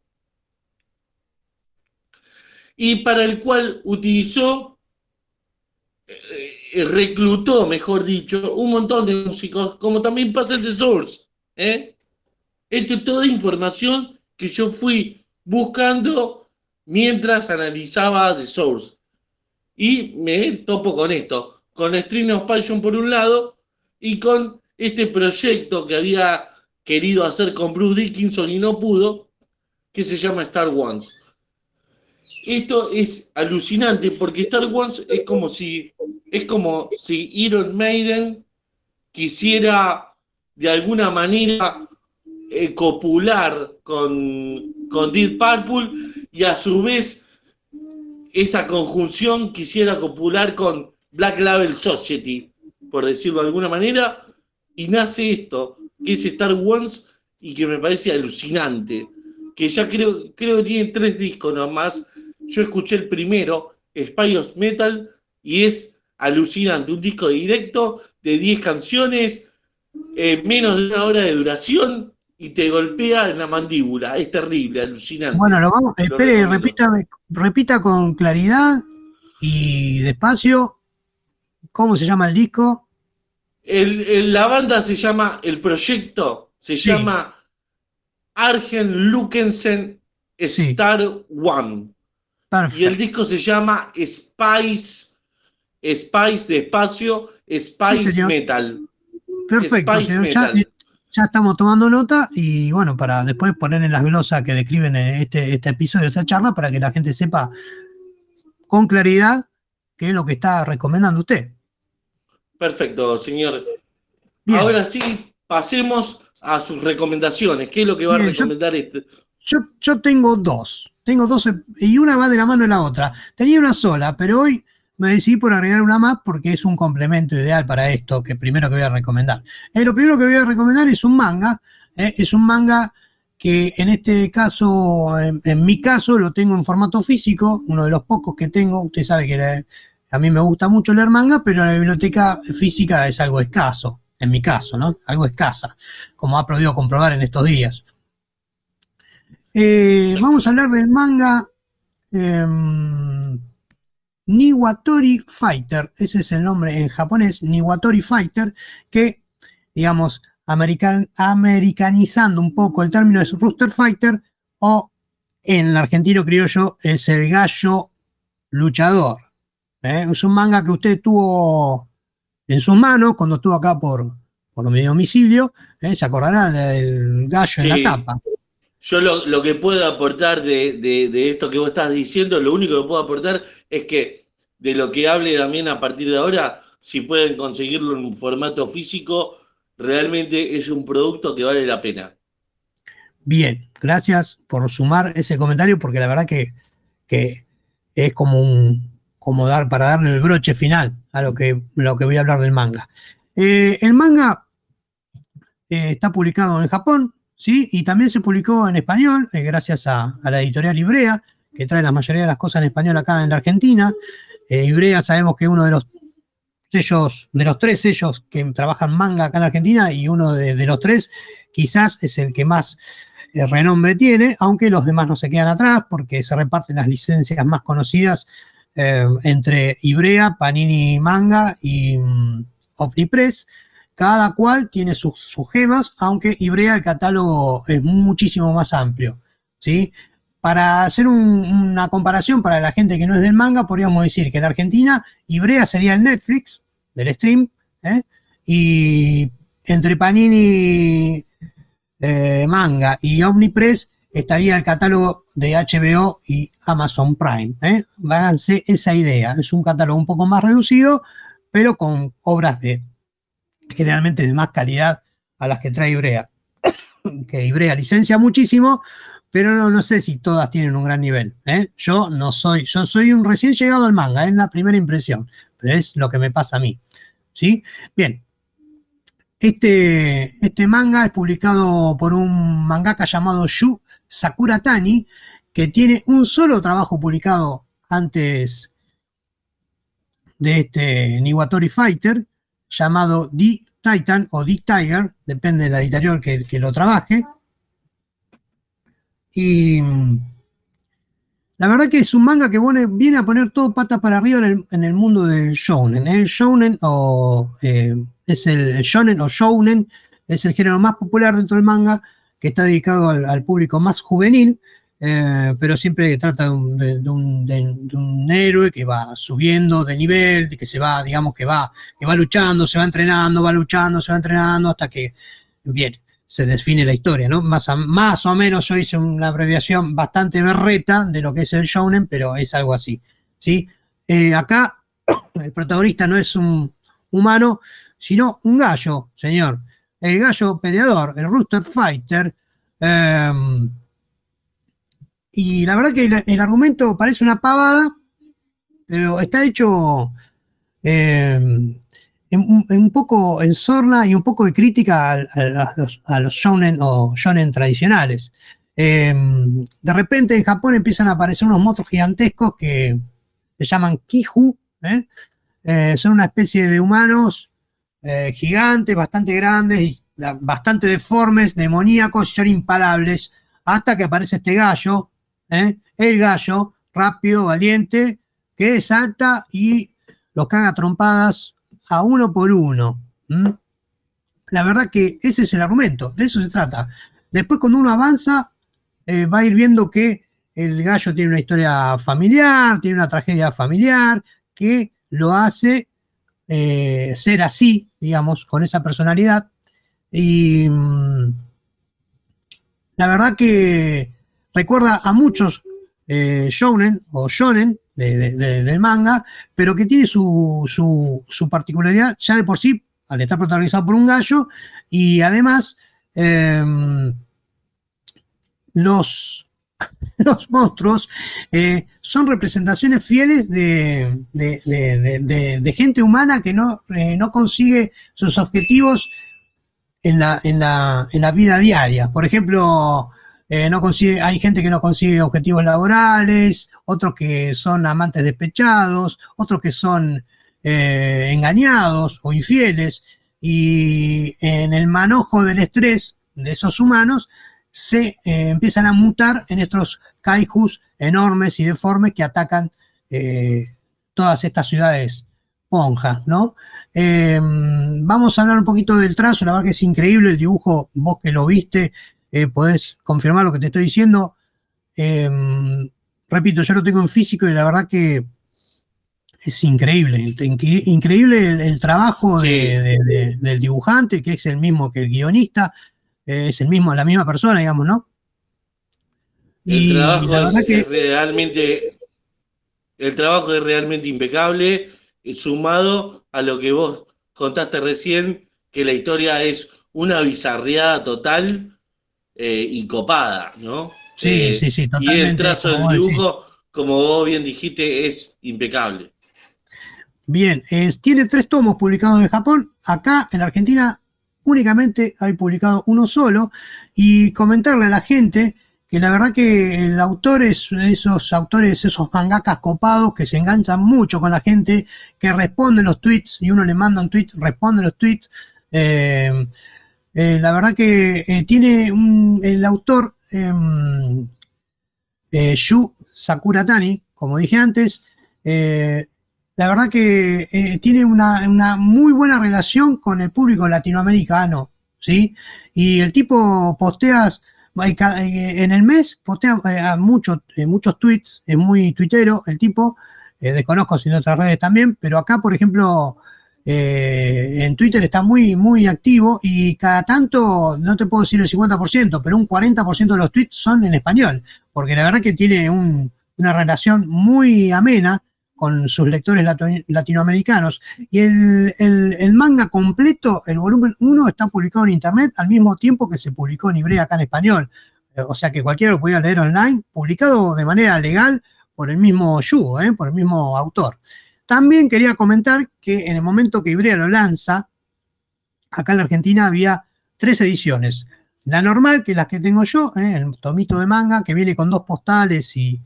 Y para el cual utilizó, eh, reclutó, mejor dicho, un montón de músicos, como también pasa en The Source. ¿eh? Esto es toda información que yo fui buscando mientras analizaba The Source. Y me topo con esto, con String of Passion por un lado y con este proyecto que había querido hacer con Bruce Dickinson y no pudo, que se llama Star Wars. Esto es alucinante porque Star Wars es como si es como si Iron Maiden quisiera de alguna manera eh, copular con, con Deep Purple y a su vez esa conjunción quisiera copular con Black Label Society, por decirlo de alguna manera, y nace esto, que es Star Wars y que me parece alucinante, que ya creo, creo que tiene tres discos nomás, yo escuché el primero, Spy of Metal, y es alucinante, un disco directo de 10 canciones, eh, menos de una hora de duración, y te golpea en la mandíbula, es terrible, alucinante. Bueno, lo vamos. Lo Espere, recomiendo. repita, repita con claridad y despacio. ¿Cómo se llama el disco? El- el- la banda se llama, el proyecto se Sí. llama Argen Lukensen Sí. Star One. Y el disco se llama Spice, Spice de espacio, Spice Sí. Metal. Perfecto, Spice. Ya, Metal. eh, ya estamos tomando nota y bueno, para después poner en las glosas que describen en este, este episodio, esta charla, para que la gente sepa con claridad qué es lo que está recomendando usted. Perfecto, señor. Bien. Ahora sí, pasemos a sus recomendaciones. ¿Qué es lo que va Bien, a yo- recomendar este? Yo, yo tengo dos. Tengo dos y una va de la mano de la otra. Tenía una sola, pero hoy me decidí por agregar una más porque es un complemento ideal para esto que primero que voy a recomendar. Eh, lo primero que voy a recomendar es un manga. eh, es un manga que en este caso, en, en mi caso, lo tengo en formato físico, uno de los pocos que tengo. Usted sabe que la- a mí me gusta mucho leer manga, pero la biblioteca física es algo escaso, en mi caso, ¿no? Algo escasa, como ha podido comprobar en estos días. Eh, vamos a hablar del manga em, Niwatori Fighter, ese es el nombre en japonés, Niwatori Fighter, que, digamos, american- americanizando un poco el término es Rooster Fighter, o en el argentino criollo es el gallo luchador. ¿eh? Es un manga que usted tuvo en sus manos cuando estuvo acá por, por mi domicilio. ¿eh? Se acordará del gallo en la tapa. Yo lo, que puedo aportar de, esto que vos estás diciendo, lo único que puedo aportar es que de lo que hable también a partir de ahora, si pueden conseguirlo en un formato físico, realmente es un producto que vale la pena. Bien, gracias por sumar ese comentario, porque la verdad que, que es como un como dar para darle el broche final a lo que, lo que voy a hablar del manga. Eh, el manga eh, está publicado en Japón, ¿sí? Y también se publicó en español, eh, gracias a, la editorial Ibrea, que trae la mayoría de las cosas en español acá en la Argentina. Ibrea sabemos que uno de los sellos, de los tres sellos que trabajan manga acá en Argentina, y uno de, los tres quizás es el que más renombre tiene, aunque los demás no se quedan atrás porque se reparten las licencias más conocidas eh, entre Ibrea, Panini Manga y Omnipress. Cada cual tiene sus, gemas, aunque Ibrea el catálogo es muchísimo más amplio. ¿sí? Para hacer una comparación para la gente que no es del manga, podríamos decir que en Argentina Ibrea sería el Netflix del stream, ¿eh? y entre Panini eh, manga y Omnipress estaría el catálogo de HBO y Amazon Prime. ¿eh? Háganse esa idea. Es un catálogo un poco más reducido, pero con obras de generalmente de más calidad a las que trae Ibrea. [coughs] que Ibrea licencia muchísimo, pero no, no, sé si todas tienen un gran nivel. ¿eh? Yo no soy, yo soy un recién llegado al manga, es la primera impresión, pero es lo que me pasa a mí. ¿Sí? Bien, este, este manga es publicado por un mangaka llamado Yu Sakura Tani, que tiene un solo trabajo publicado antes de este Niwatori Fighter, llamado The Titan o The Tiger, depende de la editorial que lo trabaje. Y la verdad que es un manga que viene, a poner todo patas para arriba en el, mundo del shounen. El shounen o eh, es el shonen o shounen, es el género más popular dentro del manga, que está dedicado al, público más juvenil, eh, pero siempre trata de un, héroe que va subiendo de nivel, de que se va, digamos, que va, que va luchando, se va entrenando, va luchando, se va entrenando hasta que, bien, se define la historia, ¿no? Más, más o menos yo hice una abreviación bastante berreta de lo que es el shounen, pero es algo así, ¿sí? Eh, acá [coughs] el protagonista no es un humano, sino un gallo, señor. El gallo peleador, el Rooster Fighter. Em, y la verdad que el, argumento parece una pavada, pero está hecho un poco en sorna y un poco de crítica a, los, shonen o shonen tradicionales. Em, de repente en Japón empiezan a aparecer unos monstruos gigantescos que se llaman Kiju, ¿eh? Eh, son una especie de humanos eh, gigantes, bastante grandes bastante deformes, demoníacos son imparables, hasta que aparece este gallo, el gallo, rápido, valiente, que salta y los caga trompadas a uno por uno. La verdad que ese es el argumento, de eso se trata. Después cuando uno avanza, eh, va a ir viendo que el gallo tiene una historia familiar, tiene una tragedia familiar, que lo hace eh, ser así, digamos, con esa personalidad. Y mm, la verdad que recuerda a muchos eh, o shonen del manga, pero que tiene su, su, particularidad ya de por sí, al estar protagonizado por un gallo, y además em, los [laughs] los monstruos eh, son representaciones fieles de, gente humana que no, eh, no consigue sus objetivos en la, en la, vida diaria. Por ejemplo, eh, no consigue, hay gente que no consigue objetivos laborales, otros que son amantes despechados, otros que son engañados o infieles. Y en el manojo del estrés de esos humanos, se eh, empiezan a mutar en estos kaijus enormes y deformes que atacan eh, todas estas ciudades ponjas, ¿no? Vamos a hablar un poquito del trazo, la verdad que es increíble el dibujo, vos que lo viste, eh, podés confirmar lo que te estoy diciendo. Em, repito, yo lo tengo en físico y la verdad que es increíble, increíble el, trabajo del dibujante, que es el mismo que el guionista, eh, es el mismo, la misma persona, digamos, ¿no? El trabajo es, realmente, el trabajo es realmente impecable, sumado a lo que vos contaste recién, que la historia es una bizarreada total eh, y copada, ¿no? Sí, eh, sí, sí, totalmente. Y el trazo del dibujo, como vos bien dijiste, es impecable. Bien, tiene tres tomos publicados en Japón. Acá en Argentina únicamente hay publicado uno solo. Y comentarle a la gente que la verdad que el autor es esos autores, esos mangakas copados que se enganchan mucho con la gente, que responden los tweets y uno le manda un tweet, responde los tweets. Eh, eh, la verdad que eh, tiene el autor em, Yu Sakuratani, como dije antes, la verdad que eh, tiene una, muy buena relación con el público latinoamericano, ¿sí? Y el tipo posteas, eh, en el mes postea eh, muchos, muchos tweets, es muy tuitero el tipo, desconozco si en otras redes también, pero acá, por ejemplo, en Twitter está muy, muy activo y cada tanto, no te puedo decir el 50%, pero un 40% de los tweets son en español, porque la verdad que tiene una relación muy amena con sus lectores latinoamericanos. Y el, manga completo, el volumen 1, está publicado en internet al mismo tiempo que se publicó en Ibrea acá en español. Eh, o sea que cualquiera lo podía leer online, publicado de manera legal por el mismo Yu, eh, por el mismo autor. También quería comentar que en el momento que Ibrea lo lanza, acá en la Argentina había tres ediciones. La normal, que es la que tengo yo, eh, el tomito de manga, que viene con dos postales y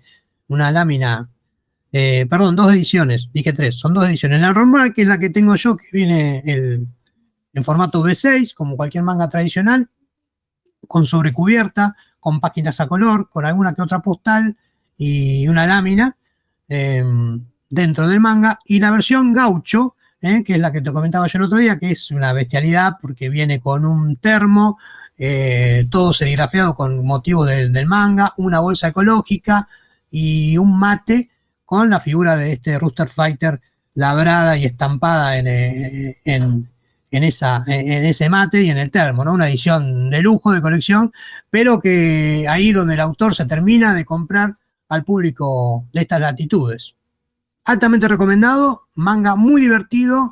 una lámina eh, perdón, dos ediciones, dije tres, son dos ediciones. La normal, que es la que tengo yo, que viene en formato V6, como cualquier manga tradicional, con sobrecubierta, con páginas a color, con alguna que otra postal y una lámina em, dentro del manga. Y la versión gaucho, eh, que es la que te comentaba yo el otro día, que es una bestialidad porque viene con un termo, eh, todo serigrafiado con motivo del manga, una bolsa ecológica y un mate con la figura de este Rooster Fighter labrada y estampada en, eh, en, esa, en ese mate y en el termo, ¿no? Una edición de lujo, de colección, pero que ahí donde el autor se termina de comprar al público de estas latitudes. Altamente recomendado, manga muy divertido,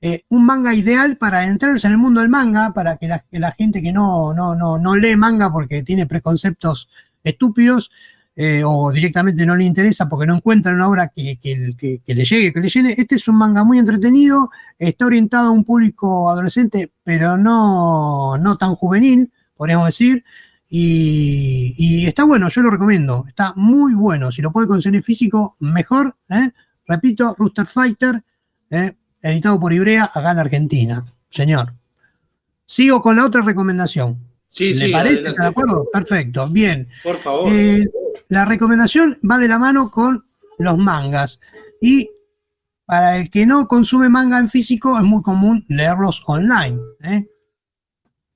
eh, un manga ideal para entrarse en el mundo del manga, para que la, gente que no, no, no, no lee manga porque tiene preconceptos estúpidos, eh, o directamente no le interesa porque no encuentra una obra que, le llegue, que le llene. Este es un manga muy entretenido, está orientado a un público adolescente, pero no, no tan juvenil, podríamos decir. Y, está bueno, yo lo recomiendo, está muy bueno. Si lo puede conseguir físico, mejor. ¿eh? Repito, Rooster Fighter, ¿eh? editado por Ibrea, acá en Argentina. Señor. Sigo con la otra recomendación. Sí, ¿Le parece? ¿Está de acuerdo? Perfecto, bien. Por favor. La recomendación va de la mano con los mangas. Y para el que no consume manga en físico, es muy común leerlos online. ¿eh?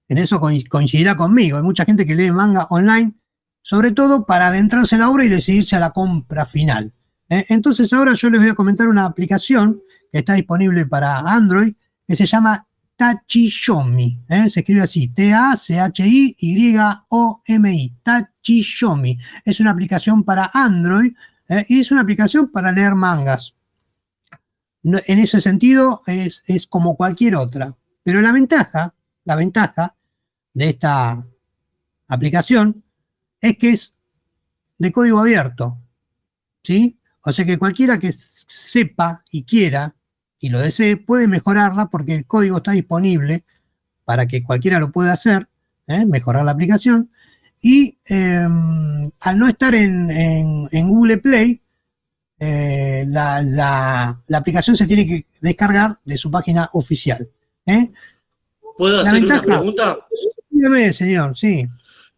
En eso coincidirá conmigo. Hay mucha gente que lee manga online, sobre todo para adentrarse en la obra y decidirse a la compra final. ¿Eh? Entonces ahora yo les voy a comentar una aplicación que está disponible para Android que se llama Tachishomi. ¿eh? Se escribe así, T-A-C-H-I-Y-O-M-I. Tachishomi. Es una aplicación para Android ¿eh? y es una aplicación para leer mangas. en ese sentido es, es, como cualquier otra. Pero la ventaja, la ventaja de esta aplicación es que es de código abierto. ¿Sí? O sea que cualquiera que sepa y quiera y lo desee, puede mejorarla porque el código está disponible para que cualquiera lo pueda hacer, ¿eh? mejorar la aplicación. Y em, al no estar en, Google Play, eh, la, aplicación se tiene que descargar de su página oficial. ¿eh? ¿Puedo hacer una pregunta? Dígame, señor, sí.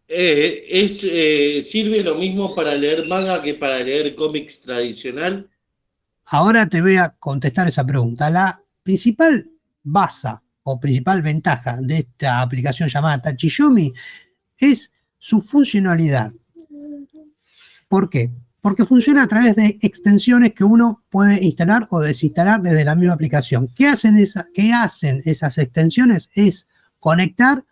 Es, ¿Sirve lo mismo para leer manga que para leer cómics tradicional? Ahora te voy a contestar esa pregunta. La principal base o principal ventaja de esta aplicación llamada Tachiyomi es su funcionalidad. ¿Por qué? porque funciona a través de extensiones que uno puede instalar o desinstalar desde la misma aplicación. ¿Qué hacen, qué hacen esas extensiones? Es conectar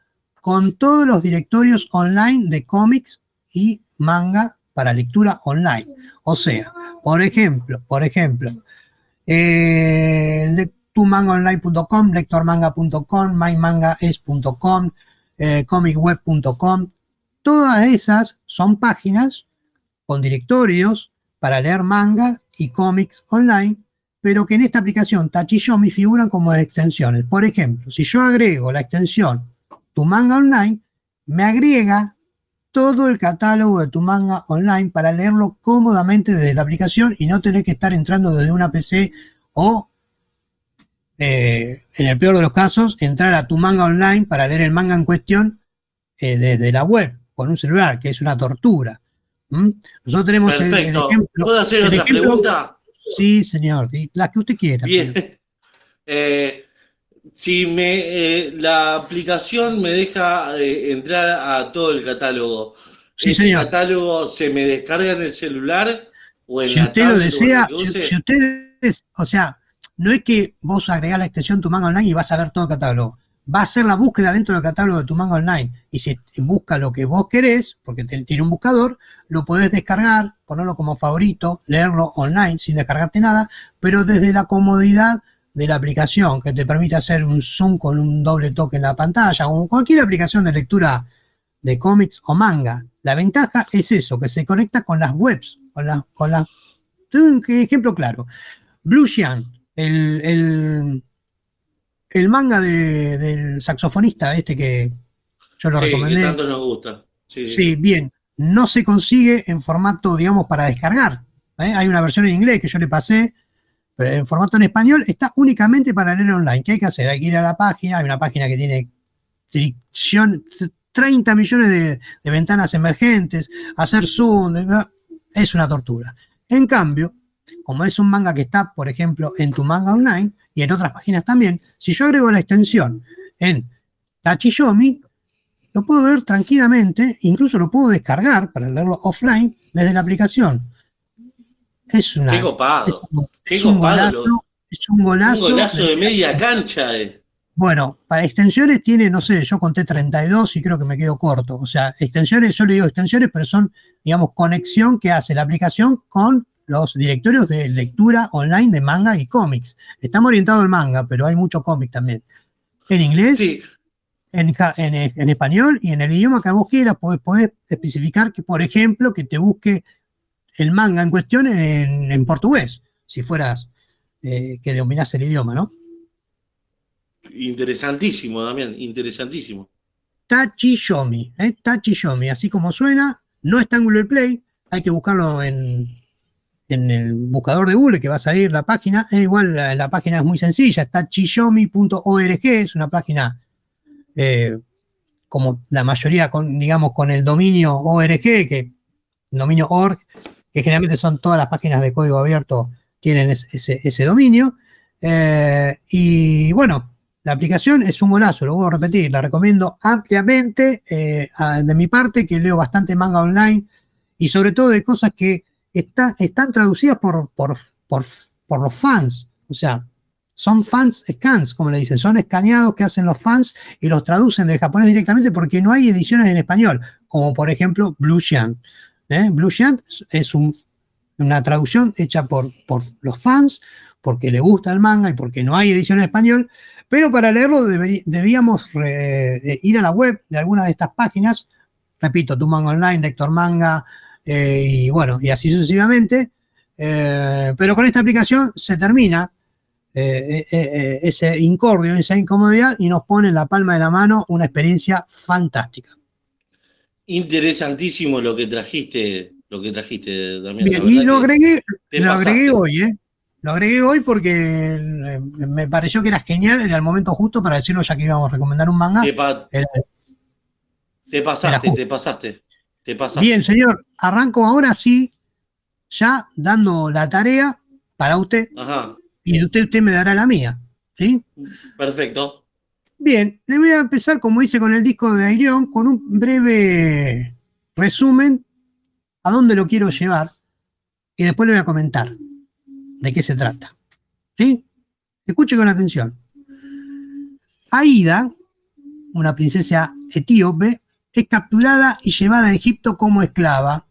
con todos los directorios online de cómics y manga para lectura online. O sea, por ejemplo, por ejemplo, eh, tumangaonline.com, lectormanga.com, mymangaes.com, eh, comicweb.com, todas esas son páginas con directorios para leer manga y cómics online, pero que en esta aplicación Tachishomi figuran como extensiones. Por ejemplo, si yo agrego la extensión Tu Manga Online, me agrega todo el catálogo de tu manga online para leerlo cómodamente desde la aplicación y no tener que estar entrando desde una PC o, eh, en el peor de los casos, entrar a tu manga online para leer el manga en cuestión eh, desde la web con un celular, que es una tortura. ¿Mm? Nosotros tenemos el, ejemplo. ¿Puedo hacer otra pregunta? Sí, señor, la que usted quiera. Bien. [laughs] Eh, si me, eh, la aplicación me deja eh, entrar a todo el catálogo, ¿ese catálogo se me descarga en el celular o en si usted lo desea, si, usted, o sea, no es que vos agregás la extensión tu manga online y vas a ver todo el catálogo. Va a hacer la búsqueda dentro del catálogo de tu manga online. Y si busca lo que vos querés, porque tiene un buscador, lo podés descargar, ponerlo como favorito, leerlo online sin descargarte nada, pero desde la comodidad de la aplicación que te permite hacer un zoom con un doble toque en la pantalla o cualquier aplicación de lectura de cómics o manga. La ventaja es eso, que se conecta con las webs, con las... Con las un ejemplo claro. Blue el el manga del saxofonista, este que yo lo recomendé. Que tanto nos gusta. Sí, bien. No se consigue en formato, digamos, para descargar. ¿eh? Hay una versión en inglés que yo le pasé, pero en formato en español está únicamente para leer online. ¿Qué hay que hacer? Hay que ir a la página, hay una página que tiene 30 millones de, de ventanas emergentes, hacer zoom, es una tortura. En cambio, como es un manga que está, por ejemplo, en tu manga online, y en otras páginas también, si yo agrego la extensión en Tachiyomi, lo puedo ver tranquilamente, incluso lo puedo descargar para leerlo offline desde la aplicación. Es una. Qué copado. Es, un, golazo, es un golazo. Un golazo de media cancha. Eh. Bueno, para extensiones tiene, no sé, yo conté 32 y creo que me quedo corto. O sea, extensiones, yo le digo extensiones, pero son, digamos, conexión que hace la aplicación con los directorios de lectura online de manga y cómics. Estamos orientados al manga, pero hay mucho cómic también. En inglés, en, español y en el idioma que vos quieras, podés, especificar que, por ejemplo, que te busque el manga en cuestión en, portugués, si fueras eh, que dominás el idioma, ¿no? Interesantísimo, Damián, interesantísimo. Tachi Shomi, ¿eh? Tachi Shomi, así como suena, no está en Google Play, hay que buscarlo en, en el buscador de Google que va a salir la página. Es igual, la, página es muy sencilla, está chiyomi.org, es una página eh, como la mayoría, con, digamos, con el dominio ORG, que el dominio org, que generalmente son todas las páginas de código abierto, tienen ese, dominio. Eh, y bueno, la aplicación es un golazo, lo voy a repetir, la recomiendo ampliamente eh, de mi parte, que leo bastante manga online y sobre todo de cosas que están traducidas por, por, los fans. O sea, son fans scans, como le dicen, son escaneados que hacen los fans y los traducen del japonés directamente porque no hay ediciones en español, como por ejemplo Blue Shant. ¿Eh? Blue Shant es una traducción hecha por, los fans, porque le gusta el manga y porque no hay edición en español, pero para leerlo debíamos eh, ir a la web de alguna de estas páginas, repito, tu manga online, lector manga, eh, y bueno, y así sucesivamente. Pero con esta aplicación se termina ese incordio, esa incomodidad y nos pone en la palma de la mano una experiencia fantástica. Interesantísimo lo que trajiste, lo que trajiste también. y lo agregué, lo agregué hoy, ¿eh? Lo agregué hoy porque me pareció que era genial, era el momento justo para decirlo ya que íbamos a recomendar un manga. Te, te pasaste, te pasaste. Bien, señor, arranco ahora sí, ya dando la tarea para usted. Ajá. Y usted, usted me dará la mía. ¿Sí? Perfecto. Bien, le voy a empezar, como hice con el disco de Airion, con un breve resumen a dónde lo quiero llevar. y después le voy a comentar de qué se trata. ¿Sí? Escuche con atención. Aida, una princesa etíope, es capturada y llevada a Egipto como esclava.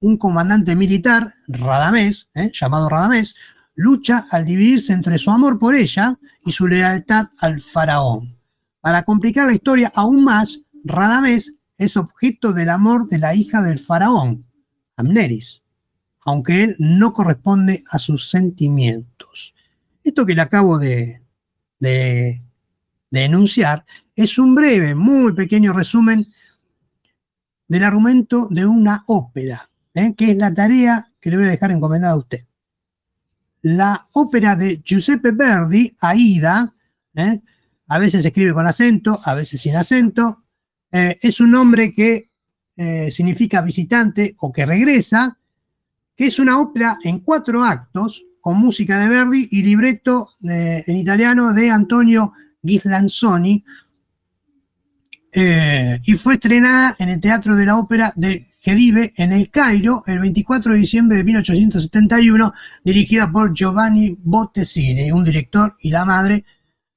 Un comandante militar, Radamés, ¿eh? llamado Radamés, lucha al dividirse entre su amor por ella y su lealtad al faraón. Para complicar la historia aún más, Radamés es objeto del amor de la hija del faraón, Amneris, aunque él no corresponde a sus sentimientos. Esto que le acabo de, de, enunciar es un breve, muy pequeño resumen del argumento de una ópera, ¿eh? que es la tarea que le voy a dejar encomendada a usted. La ópera de Giuseppe Verdi, Aida, ¿eh? A veces escribe con acento, a veces sin acento, eh, es un nombre que eh, significa visitante o que regresa, que es una ópera en cuatro actos, con música de Verdi y libreto eh, en italiano de Antonio Ghislanzoni, y fue estrenada en el Teatro de la Ópera de Gedive en el Cairo el 24 de diciembre de 1871, dirigida por Giovanni Bottesini, un director y la madre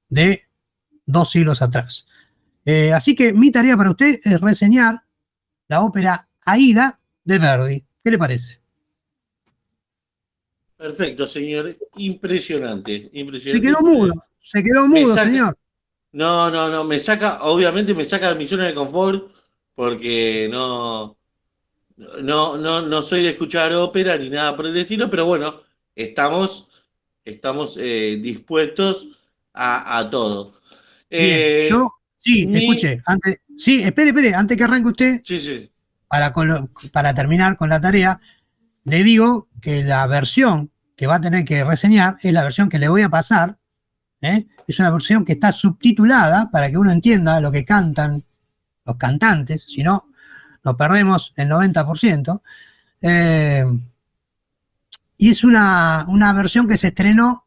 de dos siglos atrás. Eh, así que mi tarea para usted es reseñar la ópera Aida de Verdi. ¿Qué le parece? Perfecto, señor. Impresionante, impresionante. Se quedó mudo, se quedó mudo, señor. No, no, no, me saca, obviamente me saca de mi zona de confort porque no, no, no, no soy de escuchar ópera ni nada por el estilo, pero bueno, estamos, estamos eh, dispuestos a, a todo. Eh, yo, sí, escuche, antes, sí, espere, espere, antes que arranque usted, sí, sí. Para, para terminar con la tarea, le digo que la versión que va a tener que reseñar es la versión que le voy a pasar. ¿eh? Es una versión que está subtitulada para que uno entienda lo que cantan los cantantes, si no, nos perdemos el 90%. Eh, y es una, una, versión que se estrenó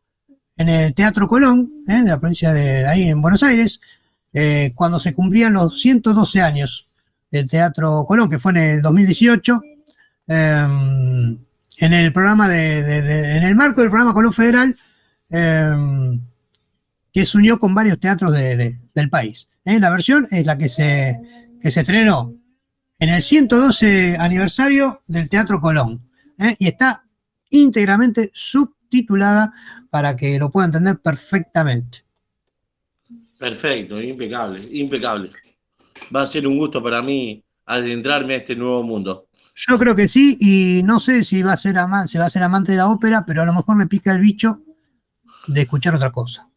en el Teatro Colón, ¿eh? de la provincia de ahí en Buenos Aires, eh, cuando se cumplían los 112 años del Teatro Colón, que fue en el 2018, em, en el programa de, en el marco del programa Colón Federal, em, que se unió con varios teatros del país. ¿eh? La versión es la que se, que se estrenó en el 112 aniversario del Teatro Colón y está íntegramente subtitulada para que lo pueda entender perfectamente. Perfecto, impecable, impecable. Va a ser un gusto para mí adentrarme a este nuevo mundo. Yo creo que sí, y no sé si va a ser amante, va a ser amante de la ópera, pero a lo mejor me pica el bicho de escuchar otra cosa.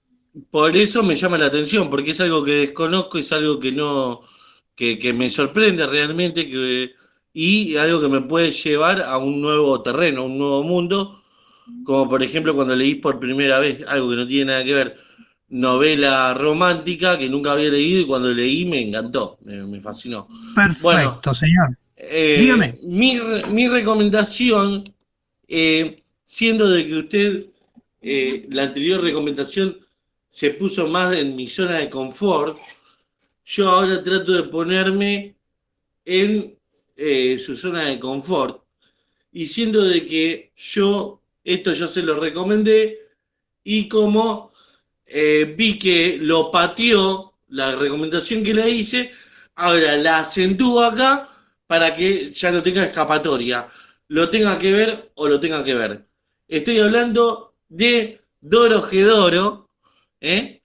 Por eso me llama la atención, porque es algo que desconozco, es algo que no, que, que me sorprende realmente, que, y algo que me puede llevar a un nuevo terreno, a un nuevo mundo, como por ejemplo cuando leí por primera vez algo que no tiene nada que ver, novela romántica que nunca había leído y cuando leí me encantó, me, fascinó. Perfecto, señor. Eh, Dígame. Mi, recomendación, eh, siendo de que usted, eh, la anterior recomendación se puso más en mi zona de confort, yo ahora trato de ponerme en su zona de confort. Y siendo de que yo esto yo se lo recomendé y como eh, vi que lo pateó la recomendación que le hice, ahora la acentúo acá para que ya no tenga escapatoria, lo tenga que ver o lo tenga que ver. Estoy hablando de Doro Gedoro, ¿eh?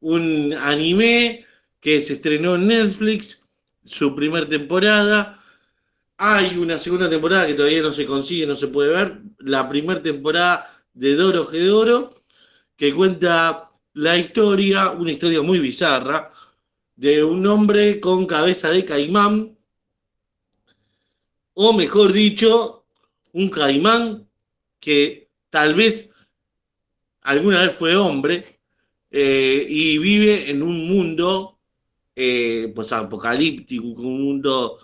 un anime que se estrenó en Netflix, su primera temporada, hay una segunda temporada que todavía no se consigue, no se puede ver. La primera temporada de Doro Gedoro, que cuenta la historia, una historia muy bizarra, de un hombre con cabeza de caimán, o mejor dicho, un caimán que tal vez alguna vez fue hombre eh, y vive en un mundo eh, pues apocalíptico, un mundo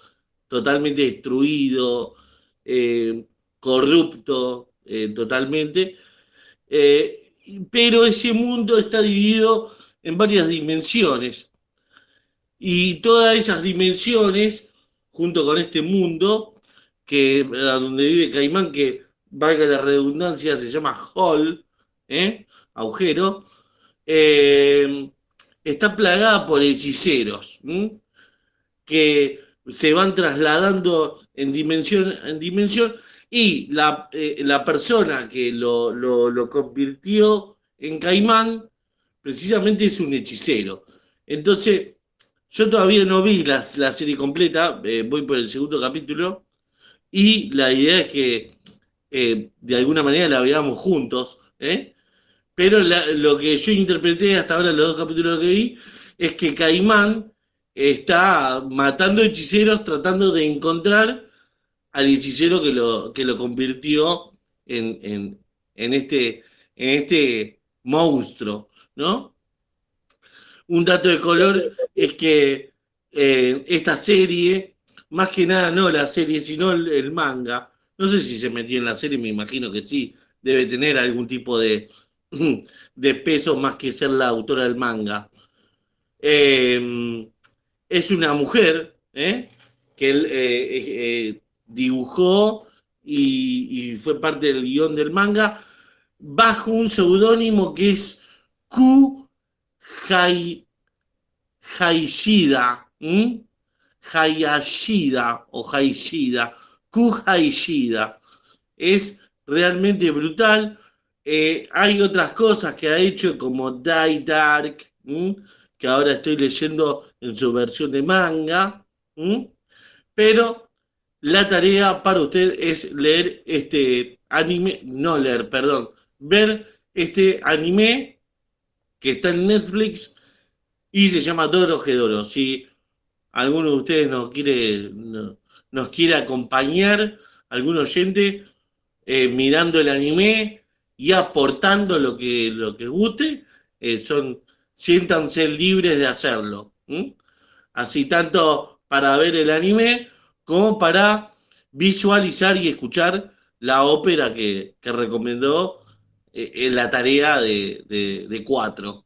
totalmente destruido, eh, corrupto eh, totalmente, eh, pero ese mundo está dividido en varias dimensiones. Y todas esas dimensiones, junto con este mundo, que donde vive Caimán, que valga la redundancia, se llama hall, agujero, está plagada por hechiceros que se van trasladando en dimensión en dimensión y la, eh, la persona que lo, lo, convirtió en caimán precisamente es un hechicero. Entonces, yo todavía no vi la, serie completa, eh, voy por el segundo capítulo, y la idea es que eh, de alguna manera la veamos juntos, pero lo que yo interpreté hasta ahora, los dos capítulos que vi, es que Caimán está matando hechiceros tratando de encontrar al hechicero que lo, que lo convirtió en, este, en este monstruo, ¿no? Un dato de color es que eh, esta serie, más que nada no la serie, sino el, manga, no sé si se metió en la serie, me imagino que sí, debe tener algún tipo de, [clears throat] de peso más que ser la autora del manga. Eh, es una mujer ¿eh? que eh, dibujó y, fue parte del guion del manga bajo un seudónimo que es Ku Haishida, Hayashida o Haishida, Ku Haishida. Es realmente brutal. Eh, hay otras cosas que ha hecho como Die Dark, que ahora estoy leyendo en su versión de manga, pero la tarea para usted es leer este anime, no leer, perdón, ver este anime que está en Netflix y se llama Doro Gedoro. Si alguno de ustedes nos quiere, nos quiere acompañar, algún oyente, eh, mirando el anime y aportando lo que, lo que guste, eh, son, siéntanse libres de hacerlo. Así tanto para ver el anime como para visualizar y escuchar la ópera que, recomendó eh, en la tarea de, cuatro.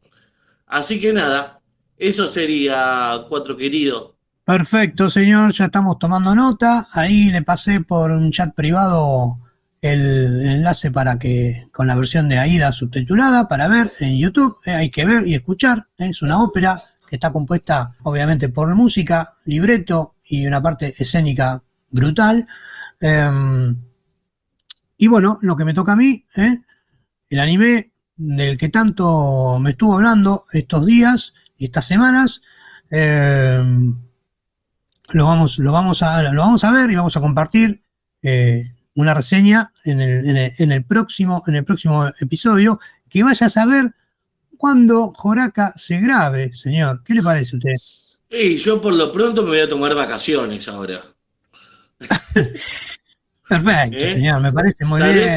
Así que nada, eso sería cuatro querido. Perfecto, señor, ya estamos tomando nota. Ahí le pasé por un chat privado el enlace para que con la versión de AIDA subtitulada para ver en YouTube. Eh, hay que ver y escuchar. Eh, es una ópera está compuesta obviamente por música, libreto y una parte escénica brutal. Em, y bueno, lo que me toca a mí, ¿eh? el anime del que tanto me estuvo hablando estos días estas semanas, em, lo, vamos, lo, vamos a, lo vamos a ver y vamos a compartir eh, una reseña en el, próximo, en el próximo episodio, que vaya a saber cuando Joraca se grabe, señor. ¿Qué le parece a usted? Y yo por lo pronto me voy a tomar vacaciones ahora. [laughs] Perfecto, ¿Eh? señor, me parece muy bien.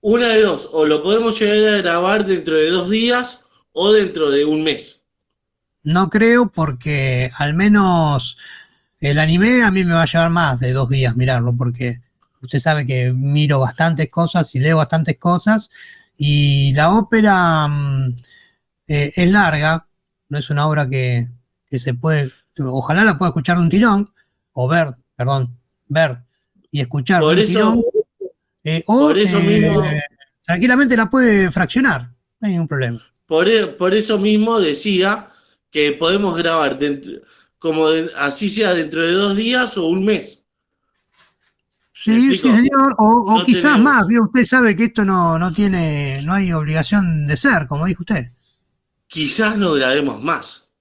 Una de dos, o lo podemos llegar a grabar dentro de dos días o dentro de un mes. No creo porque al menos el anime a mí me va a llevar más de dos días mirarlo porque usted sabe que miro bastantes cosas y leo bastantes cosas y la ópera mm, eh, es larga, no es una obra que, se puede, ojalá la pueda escuchar de un tirón, o ver, perdón, ver y escuchar por un eso, tirón, eh, o por eso eh, mismo, tranquilamente la puede fraccionar, no hay ningún problema. Por, e, por eso mismo decía que podemos grabar como así sea dentro de dos días o un mes. Sí, sí, señor, o, quizás más, usted sabe que esto no, no tiene, no hay obligación de ser, como dijo usted quizás no grabemos más.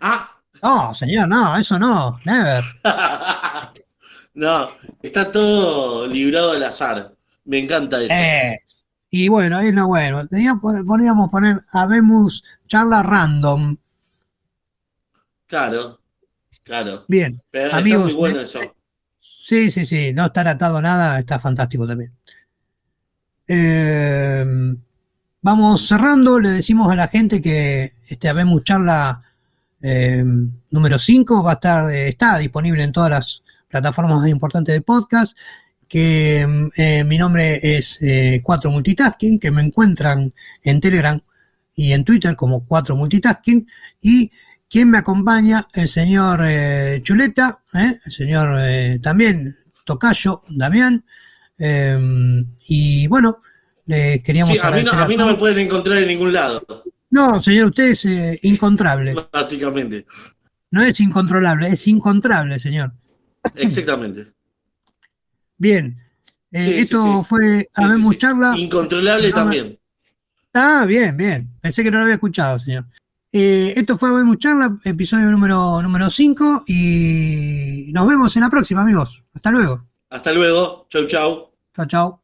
Ah. No, señor, no, eso no, never. [laughs] no, está todo librado al azar. Me encanta eso. y bueno, es lo bueno. Podríamos poner Habemos charla random. Claro, claro. Bien, amigos. muy bueno eso. Sí, sí, sí, no estar atado a nada está fantástico también. Eh, Vamos cerrando, le decimos a la gente que este Habemos Charla eh, número 5 va a estar, eh, está disponible en todas las plataformas importantes de podcast, que eh, mi nombre es 4 Multitasking, que me encuentran en Telegram y en Twitter como 4 Multitasking, y quien me acompaña, el señor Chuleta, el señor también Tocayo, Damián, Eh, y bueno, le queríamos Sí, a mí, no, agradecer a mí no me pueden encontrar en ningún lado, No, señor, usted es eh, incontrable. básicamente. No es incontrolable, es incontrable, señor. Exactamente. Bien. Eh, Sí, esto sí. fue Habemos. Charla. Incontrolable también. Ah, bien, bien. Pensé que no lo había escuchado, señor. Eh, esto fue Habemos Charla, episodio número, número 5. Y nos vemos en la próxima, amigos. Hasta luego. Hasta luego. Chau, chau. Chao, chao.